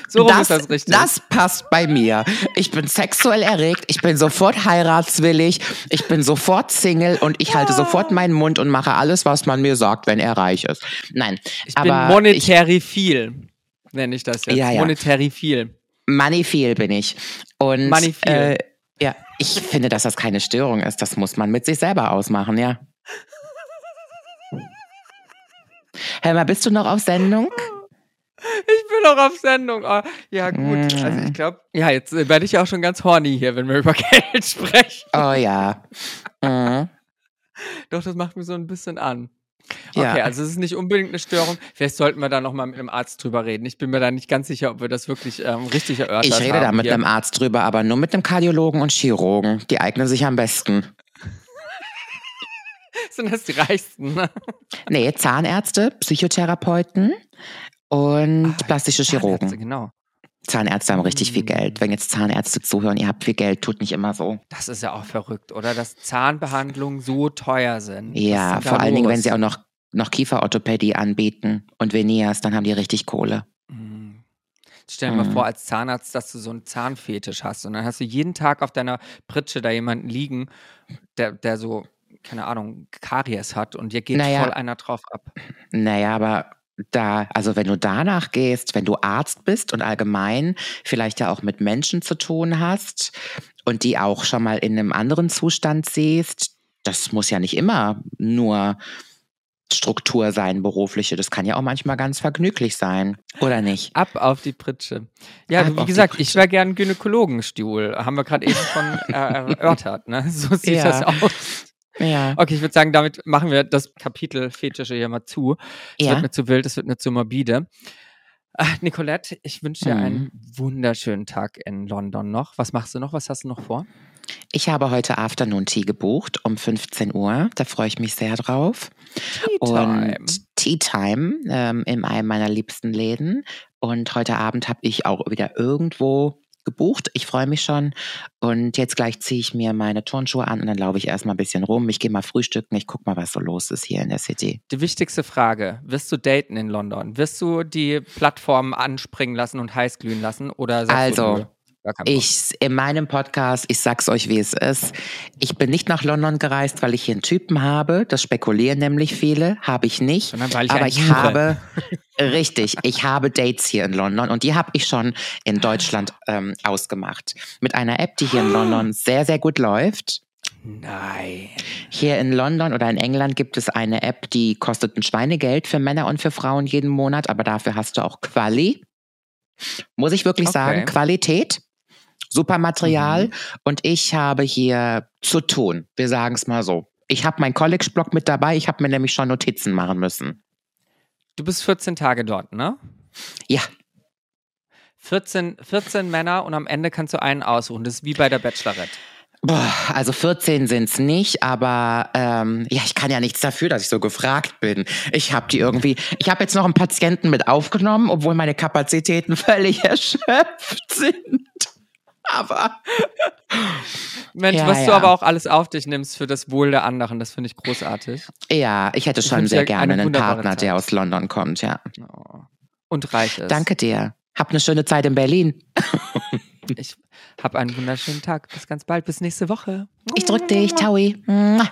So rum das, ist das richtig. das passt bei mir. Ich bin sexuell erregt, ich bin sofort heiratswillig, ich bin sofort Single und ich halte sofort meinen Mund und mache alles, was man mir sagt, wenn er reich ist. Nein, ich bin aber monetary viel, nenne ich das jetzt. Ja, ja. Monetary viel. Money viel bin ich. Und Money viel. Äh, ja, ich finde, dass das keine Störung ist. Das muss man mit sich selber ausmachen, ja. Hör mal, bist du noch auf Sendung? Ich bin auch auf Sendung. Oh, ja, gut. Mm. Also ich glaube, ja, jetzt äh, werde ich auch schon ganz horny hier, wenn wir über Geld sprechen. Oh ja. Mhm. Doch, das macht mich so ein bisschen an. Ja. Okay, also es ist nicht unbedingt eine Störung. Vielleicht sollten wir da nochmal mit einem Arzt drüber reden. Ich bin mir da nicht ganz sicher, ob wir das wirklich ähm, richtig erörtert Ich rede haben da mit hier. einem Arzt drüber, aber nur mit einem Kardiologen und Chirurgen. Die eignen sich am besten. Sind das die reichsten? ne? Nee, Zahnärzte, Psychotherapeuten und Ah, plastische Chirurgen. Genau. Zahnärzte haben richtig viel Mm. Geld. Wenn jetzt Zahnärzte zuhören, ihr habt viel Geld, tut nicht immer so. Das ist ja auch verrückt, oder? Dass Zahnbehandlungen so teuer sind. Ja, vor allen Dingen, wenn los? sie auch noch, noch Kieferorthopädie anbieten und Veneers, dann haben die richtig Kohle. Mm. Stell dir mal Mhm. vor, als Zahnarzt, dass du so einen Zahnfetisch hast und dann hast du jeden Tag auf deiner Pritsche da jemanden liegen, der, der so, keine Ahnung, Karies hat und dir geht Naja. voll einer drauf ab. Naja, aber da, also wenn du danach gehst, wenn du Arzt bist und allgemein vielleicht ja auch mit Menschen zu tun hast und die auch schon mal in einem anderen Zustand siehst, das muss ja nicht immer nur Struktur sein, berufliche. Das kann ja auch manchmal ganz vergnüglich sein, oder nicht? Ab auf die Pritsche. Ja, Ab wie gesagt, ich wäre gern Gynäkologenstuhl. Haben wir gerade eben schon äh, erörtert. Ne? So sieht Ja. das aus. Ja. Okay, ich würde sagen, damit machen wir das Kapitel Fetische hier mal zu. Es Ja. wird mir zu wild, es wird mir zu morbide. Ach, Nicolette, ich wünsche dir Mhm. einen wunderschönen Tag in London noch. Was machst du noch? Was hast du noch vor? Ich habe heute Afternoon Tea gebucht um 15 Uhr. Da freue ich mich sehr drauf. Time. Und Tea Time ähm, in einem meiner liebsten Läden. Und heute Abend habe ich auch wieder irgendwo gebucht. Ich freue mich schon. Und jetzt gleich ziehe ich mir meine Turnschuhe an und dann laufe ich erstmal ein bisschen rum. Ich gehe mal frühstücken. Ich gucke mal, was so los ist hier in der City. Die wichtigste Frage: Wirst du daten in London? Wirst du die Plattformen anspringen lassen und heiß glühen lassen? Oder Also, Ich in meinem Podcast, ich sag's euch, wie es ist. Ich bin nicht nach London gereist, weil ich hier einen Typen habe. Das spekulieren nämlich viele. Habe ich nicht. Sondern weil ich Aber ich suche. habe richtig, ich habe Dates hier in London und die habe ich schon in Deutschland ähm, ausgemacht. Mit einer App, die hier in London sehr, sehr gut läuft. Nein. Hier in London oder in England gibt es eine App, die kostet ein Schweinegeld für Männer und für Frauen jeden Monat, aber dafür hast du auch Quali. Muss ich wirklich Okay. sagen, Qualität, super Material Mhm. und ich habe hier zu tun. Wir sagen es mal so. Ich habe meinen College-Blog mit dabei, ich habe mir nämlich schon Notizen machen müssen. Du bist 14 Tage dort, ne? Ja, 14, 14 Männer und am Ende kannst du einen aussuchen. Das ist wie bei der Bachelorette. Boah, also 14 sind's nicht, aber ähm, ja, ich kann ja nichts dafür, dass ich so gefragt bin. Ich habe die irgendwie, ich habe jetzt noch einen Patienten mit aufgenommen, obwohl meine Kapazitäten völlig erschöpft sind. Aber Mensch, Ja, was du ja. aber auch alles auf dich nimmst für das Wohl der anderen, das finde ich großartig. ja, ich hätte schon wünsche sehr gerne einen Partner, der Zeit. aus London kommt, ja. Oh. Und reich ist. Danke dir. Hab eine schöne Zeit in Berlin. Ich habe einen wunderschönen Tag. Bis ganz bald. Bis nächste Woche. Ich drück dich. Mua.